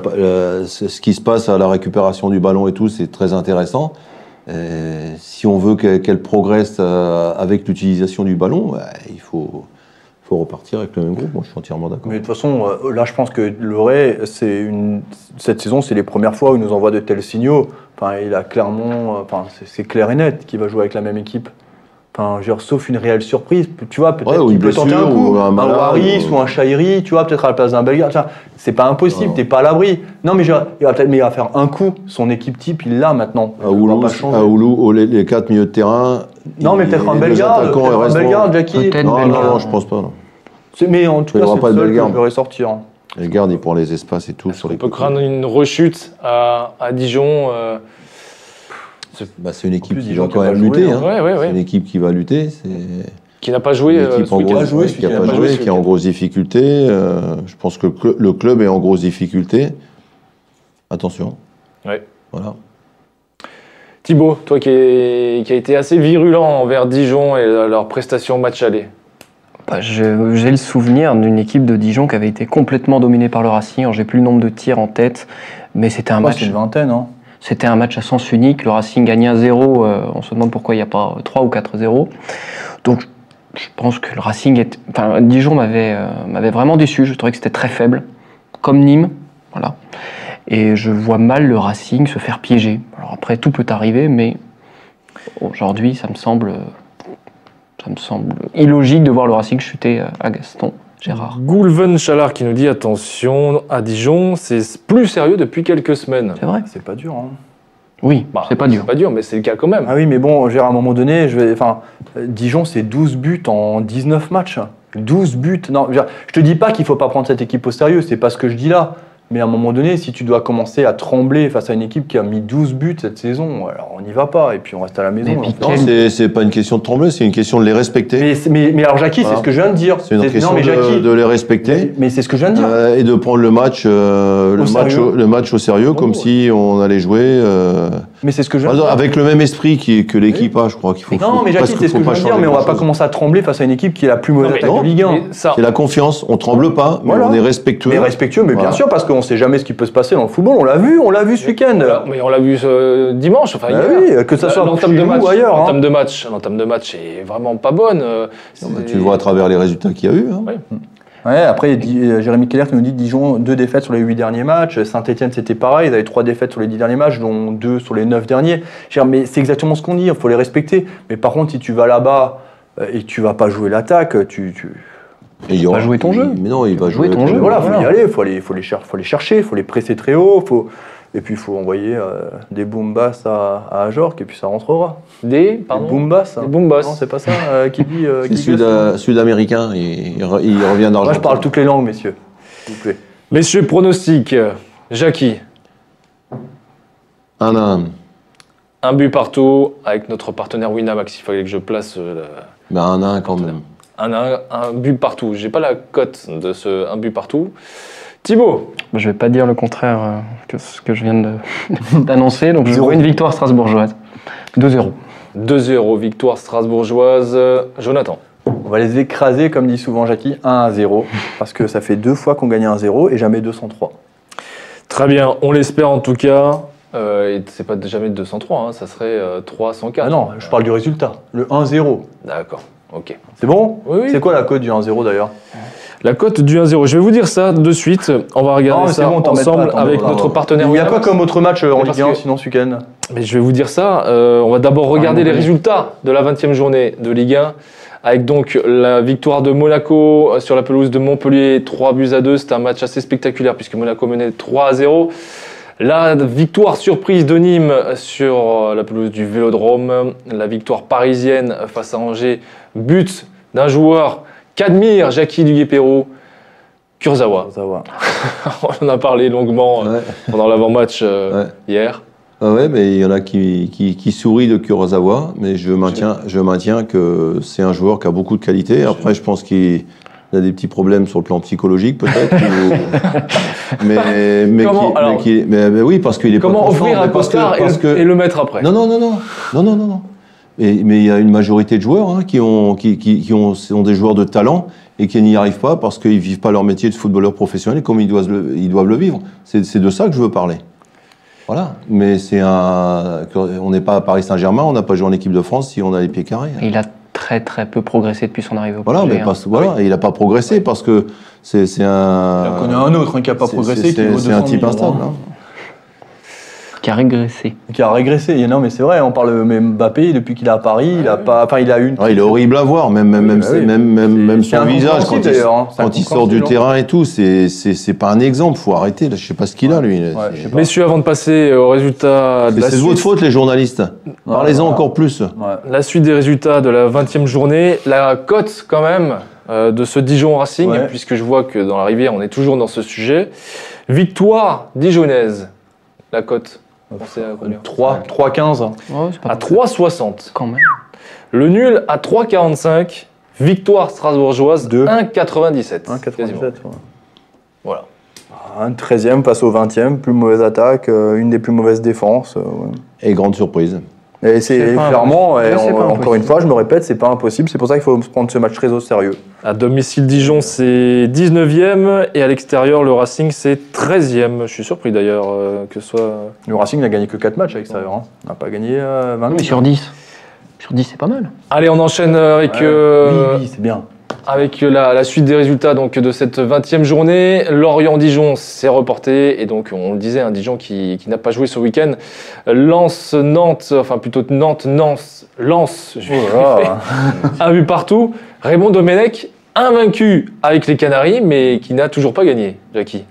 ce qui se passe à la récupération du ballon et tout, c'est très intéressant. Euh, si on veut qu'elle progresse euh, avec l'utilisation du ballon, bah, il faut, repartir avec le même groupe. Moi, je suis entièrement d'accord. Mais de toute façon, euh, là, je pense que Loret, cette saison, c'est les premières fois où il nous envoie de tels signaux. Enfin, il a clairement, enfin, c'est clair et net qu'il va jouer avec la même équipe. Enfin, dire, sauf une réelle surprise, tu vois, peut-être Ouais, ou qu'il peut tenter un coup, ou un un malade, Waris ou- ou un Chahiri, tu vois, peut-être à la place d'un Belga. C'est pas impossible, t'es pas à l'abri. Non, mais il va peut-être mais il va faire un coup. Son équipe type, il l'a maintenant. À Il changer. à les, les quatre milieux de terrain. Non, mais il- peut-être un attaquants peut-être un Jackie. Non, non, non, je pense pas. non. Mais en tout Il cas, c'est pas le seul que je Bellegarde. verrais sortir. Les gardes, ils prend les espaces et tout sur les On peut craindre une rechute à, à Dijon. euh, Bah, c'est une équipe plus, qui va quand même lutter. hein. hein. Ouais, ouais, C'est une équipe qui va lutter. Qui n'a pas joué une euh, équipe en joué, qui n'a pas pas joué, qui est en grosse difficulté. Euh, je pense que le cl- le club est en grosse difficulté. Attention. Ouais. Voilà. Thibaut, toi qui, est- qui a été assez virulent envers Dijon et leur prestation match aller. Bah, J'ai le souvenir d'une équipe de Dijon qui avait été complètement dominée par le Racing. J'ai plus le nombre de tirs en tête, mais c'était un Ouais, match. c'est une vingtaine. Hein. C'était un match à sens unique. Le Racing 1-0. euh, on se demande pourquoi il n'y a pas 3 ou 4-0. Donc, je pense que le Racing est. Enfin, Dijon m'avait euh, m'avait vraiment déçu. Je trouvais que c'était très faible, comme Nîmes. Voilà. Et je vois mal le Racing se faire piéger. Alors après, tout peut arriver, mais aujourd'hui, ça me semble. Ça me semble illogique de voir le Racing chuter à Gaston Gérard. Goulven Chalard qui nous dit attention, à Dijon, c'est plus sérieux depuis quelques semaines. C'est vrai C'est pas dur. Hein. Oui, Bah, c'est pas dur. C'est pas dur, mais c'est le cas quand même. Ah oui, mais bon, dire, à un moment donné, je vais, enfin, Dijon, c'est 12 buts en 19 matchs. 12 buts. Non, je, veux dire, je te dis pas qu'il faut pas prendre cette équipe au sérieux, c'est pas ce que je dis là. Mais à un moment donné, si tu dois commencer à trembler face à une équipe qui a mis 12 buts cette saison, alors on n'y va pas et puis on reste à la maison. Mais Non, Quel- c'est c'est pas une question de trembler, c'est une question de les respecter. mais, mais, mais alors Jackie, Voilà. c'est ce que je viens de dire. C'est une C'est- question non, mais de, Jackie, de les respecter. mais c'est ce que je viens de dire. euh, et de prendre le match, euh, le, Au match sérieux. au, le match au sérieux, comme ouais. si on allait jouer euh, mais c'est ce que je viens de dire. avec le même esprit qui- que l'équipe a. Je crois qu'il faut. Non, faut- mais Jackie, c'est ce que je viens de dire, mais on va pas commencer à trembler face à une équipe qui est la plus mauvaise mais attaque de Ligue 1. Mais ça, C'est la confiance. On tremble pas, mais on est respectueux. Mais respectueux, mais bien sûr, parce qu'on sait jamais ce qui peut se passer dans le football. On l'a vu, on l'a vu ce week-end. Mais on l'a vu ce dimanche, enfin Bah hier. oui, que ça soit l'entame de match, ou ailleurs, hein. l'entame de match, l'entame de match est vraiment pas bonne. euh, Non, bah, tu le vois à travers les résultats qu'il y a eu. hein. Ouais, après, euh, Jérémy Keller qui nous dit Dijon, deux défaites sur les huit derniers matchs. Saint-Etienne, c'était pareil. Ils avaient trois défaites sur les dix derniers matchs, dont deux sur les neuf derniers. Dire, mais c'est exactement ce qu'on dit, il faut les respecter. Mais par contre, si tu vas là-bas euh, et que tu vas pas jouer l'attaque, tu. tu... Et il aura- jouer ton jeu. Mais non, il va Jouer ton jeu. Voilà, faut y aller, faut aller, faut les, faut les chercher, faut les presser très haut. Faut... Et puis, il faut envoyer euh, des boom bass à, à Ajorc et puis ça rentrera. Des, Des pardon bass. Des boom bass. Non, c'est pas ça euh, qui dit. euh, qui sud- ça sud-américain, il, il re- il revient d'argent. Moi, je parle toutes les langues, messieurs. S'il vous plaît. Messieurs, pronostic. Jackie, 1 1. un but partout avec notre partenaire Winamax. Il fallait que je place euh, Ben 1 1 quand même. Un, un, un but partout. J'ai pas la cote de ce un but partout. Thibaut, Je vais pas dire le contraire euh, que ce que je viens de- <laughs> d'annoncer, donc je vois une victoire strasbourgeoise. 2-0. 2-0, victoire strasbourgeoise. Jonathan. On va les écraser, comme dit souvent Jackie, 1 à 0. Parce que ça fait deux fois qu'on gagne 1-0 et jamais 203. Très bien, on l'espère en tout cas. Euh, et c'est pas jamais 203, hein, ça serait euh, 304. Ah non, je parle du résultat. Le 1-0. D'accord, ok. C'est bon? Oui, oui. C'est quoi la cote du 1-0 d'ailleurs? La cote du 1-0, je vais vous dire ça de suite. On va regarder Non, mais ça c'est bon, t'embête ensemble t'embête avec pas. notre partenaire Il y a quoi Winamax. comme autre match euh, en Mais parce Ligue 1 que- sinon ce week-end Mais je vais vous dire ça. euh, on va d'abord regarder les oui. résultats de la 20e journée de Ligue 1. Avec donc la victoire de Monaco euh, sur la pelouse de Montpellier, 3 buts à 2. C'était un match assez spectaculaire puisque Monaco menait 3 à 0. La victoire surprise de Nîmes sur euh, la pelouse du Vélodrome. La victoire parisienne face à Angers. But d'un joueur qu'admire Jackie Duguay-Perrault, Kurzawa. Va. <laughs> On en a parlé longuement euh, Ouais. pendant l'avant-match euh, Ouais. hier. Ah ouais, mais il y en a qui, qui, qui sourient de Kurosawa, mais je maintiens, je maintiens que c'est un joueur qui a beaucoup de qualité. Après, je pense qu'il a des petits problèmes sur le plan psychologique, peut-être. ou- <laughs> mais, mais, Comment, qui- alors mais qui- mais- mais oui, parce qu'il est Comment pas fort, un parce que- costard et, parce que- et le mettre après? Non, non, non, non, non, non, non, non. Et- mais il y a une majorité de joueurs hein, qui, ont, qui, qui, qui ont, sont des joueurs de talent et qui n'y arrivent pas parce qu'ils vivent pas leur métier de footballeur professionnel comme ils doivent le, ils doivent le vivre. C'est de ça que je veux parler. Voilà. Mais c'est un. On n'est pas à Paris Saint-Germain, on n'a pas joué en équipe de France si on a les pieds carrés. Et il a très très peu progressé depuis son arrivée au Voilà, PSG, mais hein. parce, voilà, et il n'a pas progressé parce que c'est un. On connaît un autre hein, qui n'a pas progressé, c'est- un 200 type instable. hein. Qui a régressé. Qui a régressé. Et Non, mais c'est vrai, on parle même Mbappé, depuis qu'il est à Paris, il a pas. Enfin, il a une. Ouais, il est horrible à voir, même, même, Oui, même, bah oui. même, même, son visage quand il, hein. C'est quand il sort du terrain et tout, c'est c'est c'est pas un exemple, faut arrêter. Là, je sais pas ce qu'il a lui. Ouais, pas. Messieurs, avant de passer au résultat de Mais la C'est de votre faute les journalistes. Parlez-en encore plus. La suite des résultats de la 20e journée, la cote quand même euh, de ce Dijon Racing, Ouais. puisque je vois que dans la rivière, on est toujours dans ce sujet. Victoire dijonnaise. La cote. Pensez à combien 3, 3-15. Ouais, c'est pas À 3,60. quand même. Le nul à 3,45. Victoire strasbourgeoise Deux. 1,97. 1,97. quasiment. ouais. Voilà. Un 13e passe au 20e, plus mauvaise attaque, euh, une des plus mauvaises défenses. euh, ouais. Et grande surprise. Et c'est clairement, et on- encore une fois, je me répète, c'est pas impossible. C'est pour ça qu'il faut prendre ce match très au sérieux. À domicile Dijon, c'est 19e et à l'extérieur, le Racing, c'est 13e. Je suis surpris d'ailleurs euh, que ce soit. Le Racing n'a gagné que 4 matchs à l'extérieur. Hein. On n'a pas gagné euh, 20 Mais sur 10. Sur 10, c'est pas mal. Allez, on enchaîne avec, Ouais. euh, Oui, oui, c'est bien. Avec la, la suite des résultats donc, de cette 20e journée. Lorient-Dijon s'est reporté et donc on le disait, un Dijon qui, qui n'a pas joué ce week-end. Lens-Nantes, enfin plutôt Nantes-Nantes, Lens, je Oh <laughs> un but partout. Raymond Domenech, invaincu avec les Canaries, mais qui n'a toujours pas gagné, Jackie.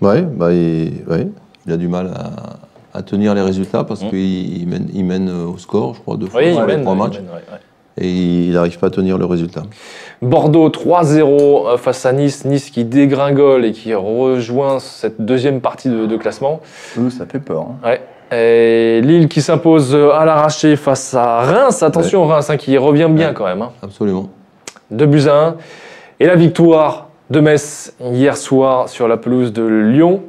Ouais, bah, il, ouais, il a du mal à, à tenir les résultats parce Mm. qu'il il mène, il mène au score, je crois, deux fois Oui, il mène, trois il matchs. mène, ouais, ouais. Et il n'arrive pas à tenir le résultat. Bordeaux 3-0 euh, face à Nice. Nice qui dégringole et qui rejoint cette deuxième partie de, de classement. Ouh, ça fait peur. hein. Et Lille qui s'impose à l'arraché face à Reims. Attention Reims hein, qui revient bien Ouais. quand même. Hein. Absolument. 2 buts à 1. Et la victoire de Metz hier soir sur la pelouse de Lyon.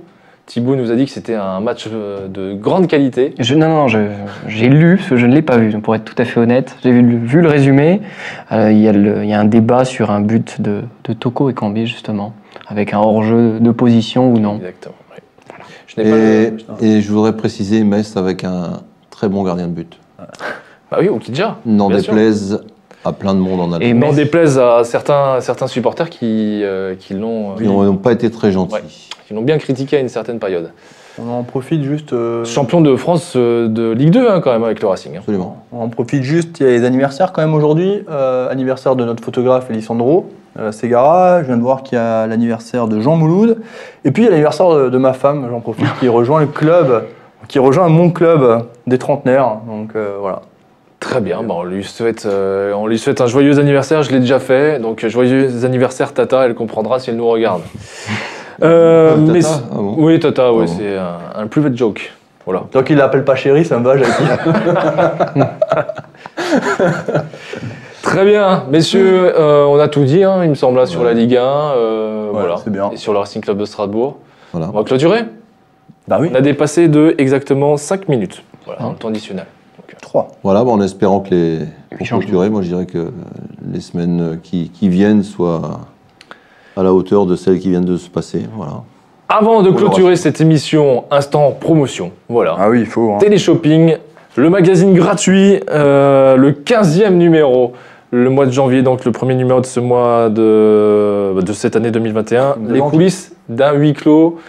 Thibaut nous a dit que c'était un match euh, de grande qualité. Je, non, non, je- j'ai lu, parce que je ne l'ai pas vu, pour être tout à fait honnête. J'ai vu, le- vu le résumé. Euh, Il y, a y un débat sur un but de, de Toko et Cambi, justement, avec un hors-jeu de position ou non. Exactement. ouais. Je n'ai pas Et, le- et je voudrais préciser Metz avec un très bon gardien de but. Bah oui, Okidja. N'en déplaise à plein de monde en Et Allemagne. N'en Metz- déplaise à certains, certains supporters qui, euh, qui l'ont Ils n'ont pas été très gentils. Ouais. Qui l'ont bien critiqué à une certaine période. On en profite juste. euh, Champion de France euh, de Ligue 2 hein, quand même avec le Racing. hein. Absolument. On en profite juste, il y a les anniversaires quand même aujourd'hui. Euh, anniversaire de notre photographe Elisandro euh, Segara. Je viens de voir qu'il y a l'anniversaire de Jean Mouloud. Et puis il y a l'anniversaire de, de ma femme, j'en profite, qui rejoint le club, qui rejoint mon club des trentenaires. Donc euh, voilà. Très bien, bon, on, lui souhaite, euh, on lui souhaite un joyeux anniversaire, je l'ai déjà fait, donc joyeux anniversaire Tata, elle comprendra si elle nous regarde. Euh, Tata mais- Ah bon Oui, Tata, ouais, Ah bon. c'est un, un private joke. Voilà. Tant qu'il l'appelle pas chérie, ça me va, dit. Très bien, messieurs, euh, on a tout dit, hein, il me semble, là, sur Ouais. la Ligue 1, euh, Ouais, voilà, c'est bien. et sur le Racing Club de Strasbourg. Voilà. On va clôturer. bah oui, On a dépassé de exactement 5 minutes, voilà, Hein. le temps additionnel. 3. Voilà, bah, en espérant que les. Pour clôturer, moi je dirais que les semaines qui, qui viennent soient à la hauteur de celles qui viennent de se passer. Voilà. Avant de clôturer cette émission, instant promotion, voilà. Ah oui, il faut. hein. Téléshopping, le magazine gratuit, euh, le 15e numéro, le mois de janvier, donc le premier numéro de ce mois de, de cette année 2021. Me Les coulisses d'un huis clos.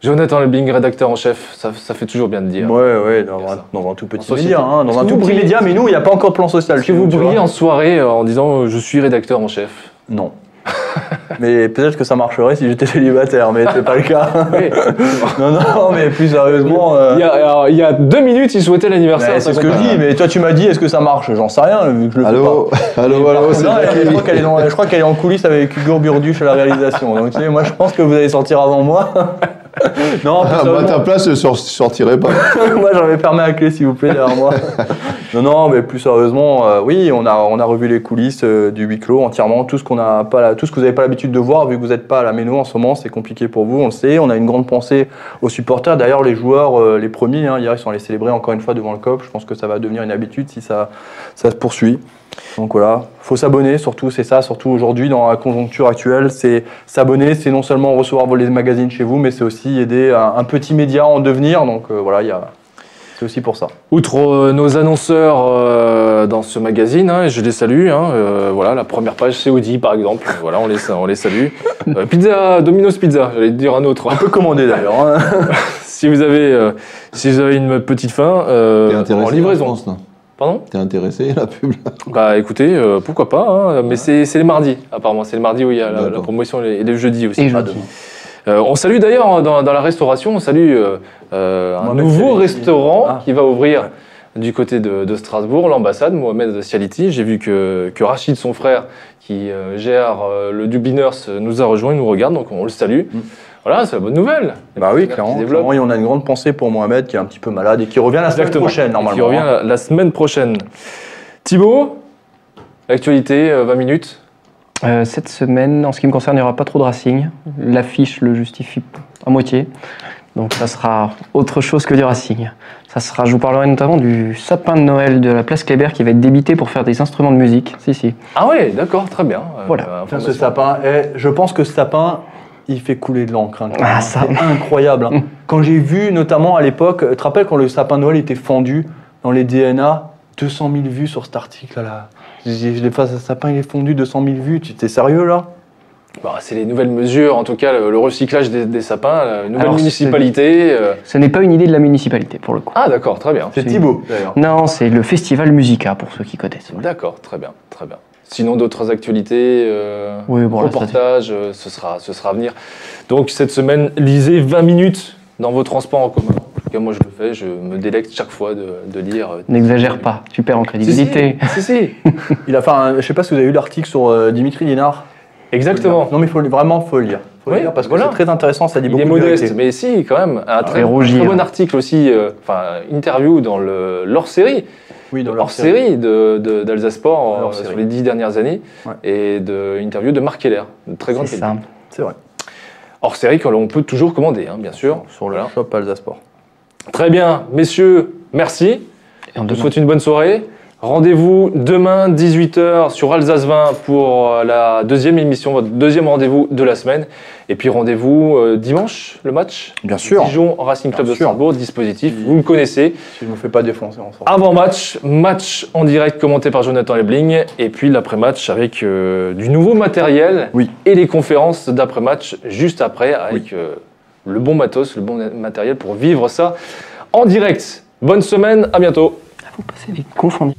Jonathan Lebing, rédacteur en chef, ça, ça fait toujours bien de dire. Ouais, ouais, dans, un, dans un tout petit média. hein, dans Est-ce un tout petit média, mais nous, il n'y a pas encore de plan social. Est-ce que vous brillez en soirée euh, en disant euh, je suis rédacteur en chef? Non. <laughs> mais peut-être que ça marcherait si j'étais célibataire, mais c'est pas le cas. <laughs> Oui. <laughs> non, non, mais plus sérieusement. euh, il, y a, alors, il y a deux minutes, il souhaitait l'anniversaire. c'est ce que je dis, mais toi tu m'as dit est-ce que ça marche? J'en sais rien vu que je le fais pas. Allô, allô, c'est je crois qu'elle est, dans- je crois qu'elle est en coulisses avec Hugo Burduche à la réalisation. Donc tu sais, moi je pense que vous allez sortir avant moi. <laughs> non, Ah, moi, à ta place, je sor- sortirai pas. <laughs> moi j'avais fermé la clé s'il vous plaît derrière moi. <laughs> non, non, mais plus sérieusement, euh, oui, on a, on a revu les coulisses euh, du huis clos entièrement, tout ce qu'on a pas, la- tout ce que vous n'avez pas l'habitude de voir, vu que vous n'êtes pas à la Méno en ce moment, c'est compliqué pour vous, on le sait. On a une grande pensée aux supporters. D'ailleurs, les joueurs, euh, les premiers, hein, hier ils sont allés célébrer encore une fois devant le COP. Je pense que ça va devenir une habitude si ça, ça se poursuit. Donc voilà, faut s'abonner, surtout c'est ça, surtout aujourd'hui dans la conjoncture actuelle, c'est s'abonner, c'est non seulement recevoir les magazines chez vous, mais c'est aussi aider un, un petit média à en devenir. Donc euh, voilà, il y a, c'est aussi pour ça. Outre euh, nos annonceurs euh, dans ce magazine, hein, et je les salue. hein, euh, voilà, la première page, c'est Audi par exemple. <laughs> voilà, on les, on les salue. Euh, pizza, Domino's Pizza, j'allais te dire un autre. On peut commander d'ailleurs. hein. <laughs> si vous avez, euh, si vous avez une petite faim, euh, en livraison. France, là Pardon? T'es intéressé, la pub là? Bah écoutez, euh, pourquoi pas. hein, mais c'est c'est les mardis apparemment. C'est le mardi où il y a la, promotion et les jeudis aussi. Et jeudi. Euh, on salue d'ailleurs dans, dans la restauration, on salue euh, un nouveau restaurant Ah. qui va ouvrir du côté de, de Strasbourg, l'ambassade, Mohamed Sialiti. J'ai vu que, que Rachid, son frère, qui euh, gère euh, le Dubiners, euh, nous a rejoint, il nous regarde, donc on le salue. Mm. Voilà, c'est la bonne nouvelle. Bah oui, clairement. clairement, Et on a une grande pensée pour Mohamed qui est un petit peu malade et qui revient la semaine prochaine Et normalement. Qui revient hein. la, la semaine prochaine. Thibaut, l'actualité, euh, 20 minutes. Euh, cette semaine, en ce qui me concerne, il n'y aura pas trop de Racing. L'affiche le justifie à moitié. Donc ça sera autre chose que du Racing. Ça sera, je vous parlerai notamment du sapin de Noël de la place Kléber qui va être débité pour faire des instruments de musique. Si, si. Ah ouais, d'accord, très bien. Euh, Voilà. euh, ce sapin, eh, je pense que ce sapin, il fait couler de l'encre. hein, Ah, ça. C'est incroyable. hein. <laughs> Quand j'ai vu, notamment à l'époque, tu te rappelles quand le sapin de Noël était fendu dans les DNA 200 000 vues sur cet article là. J'ai j'ai fait ce sapin, il est fondu 200 000 vues. Tu t'es sérieux là? Bah, c'est les nouvelles mesures, en tout cas le, le recyclage des, des sapins, la nouvelle Alors, municipalité. euh. Ce n'est pas une idée de la municipalité pour le coup. Ah d'accord, très bien. C'est. Thibaut d'ailleurs. Non, c'est le festival Musica pour ceux qui connaissent. D'accord, très bien, très bien. Sinon d'autres actualités, euh, Oui, bon, là, reportages, euh, ce sera, ce sera à venir. Donc cette semaine, lisez 20 minutes dans vos transports en commun. En tout cas, moi je le fais, je me délecte chaque fois de, de lire. euh, N'exagère pas, tu perds en crédibilité. si, si, si. <laughs> Il a fait un, je sais pas si vous avez lu l'article sur euh, Dimitri Linard. exactement. Non mais faut, vraiment faut le lire. Faut Oui, le lire parce que voilà. c'est très intéressant, ça dit Il beaucoup est de modeste, mais si, quand même. Un très, Et rougir. très bon article aussi, euh, enfin, interview dans le, leur série. Oui, dans leur leur série. série d'Alsace Sport euh, sur les dix dernières années Ouais. et de interview de Marc Keller, de très grande C'est qualité. ça. C'est vrai. Hors série que l'on peut toujours commander, hein, bien sûr. Sur le Voilà. shop Alsace Sport. Très bien, messieurs, merci. Et on vous souhaite une bonne soirée. Rendez-vous demain 18h sur Alsace 20 pour euh, la deuxième émission, votre deuxième rendez-vous de la semaine. Et puis rendez-vous euh, dimanche, le match? Bien sûr. Dijon Racing Club Bien de. Strasbourg, dispositif, vous le connaissez. Si je me fais pas défoncer en sortant. Avant match, match en direct commenté par Jonathan Lebling, et puis l'après-match avec euh, du nouveau matériel Oui. et les conférences d'après-match juste après avec euh, le bon matos, le bon matériel pour vivre ça en direct. Bonne semaine, à bientôt. Vous passez des confondus.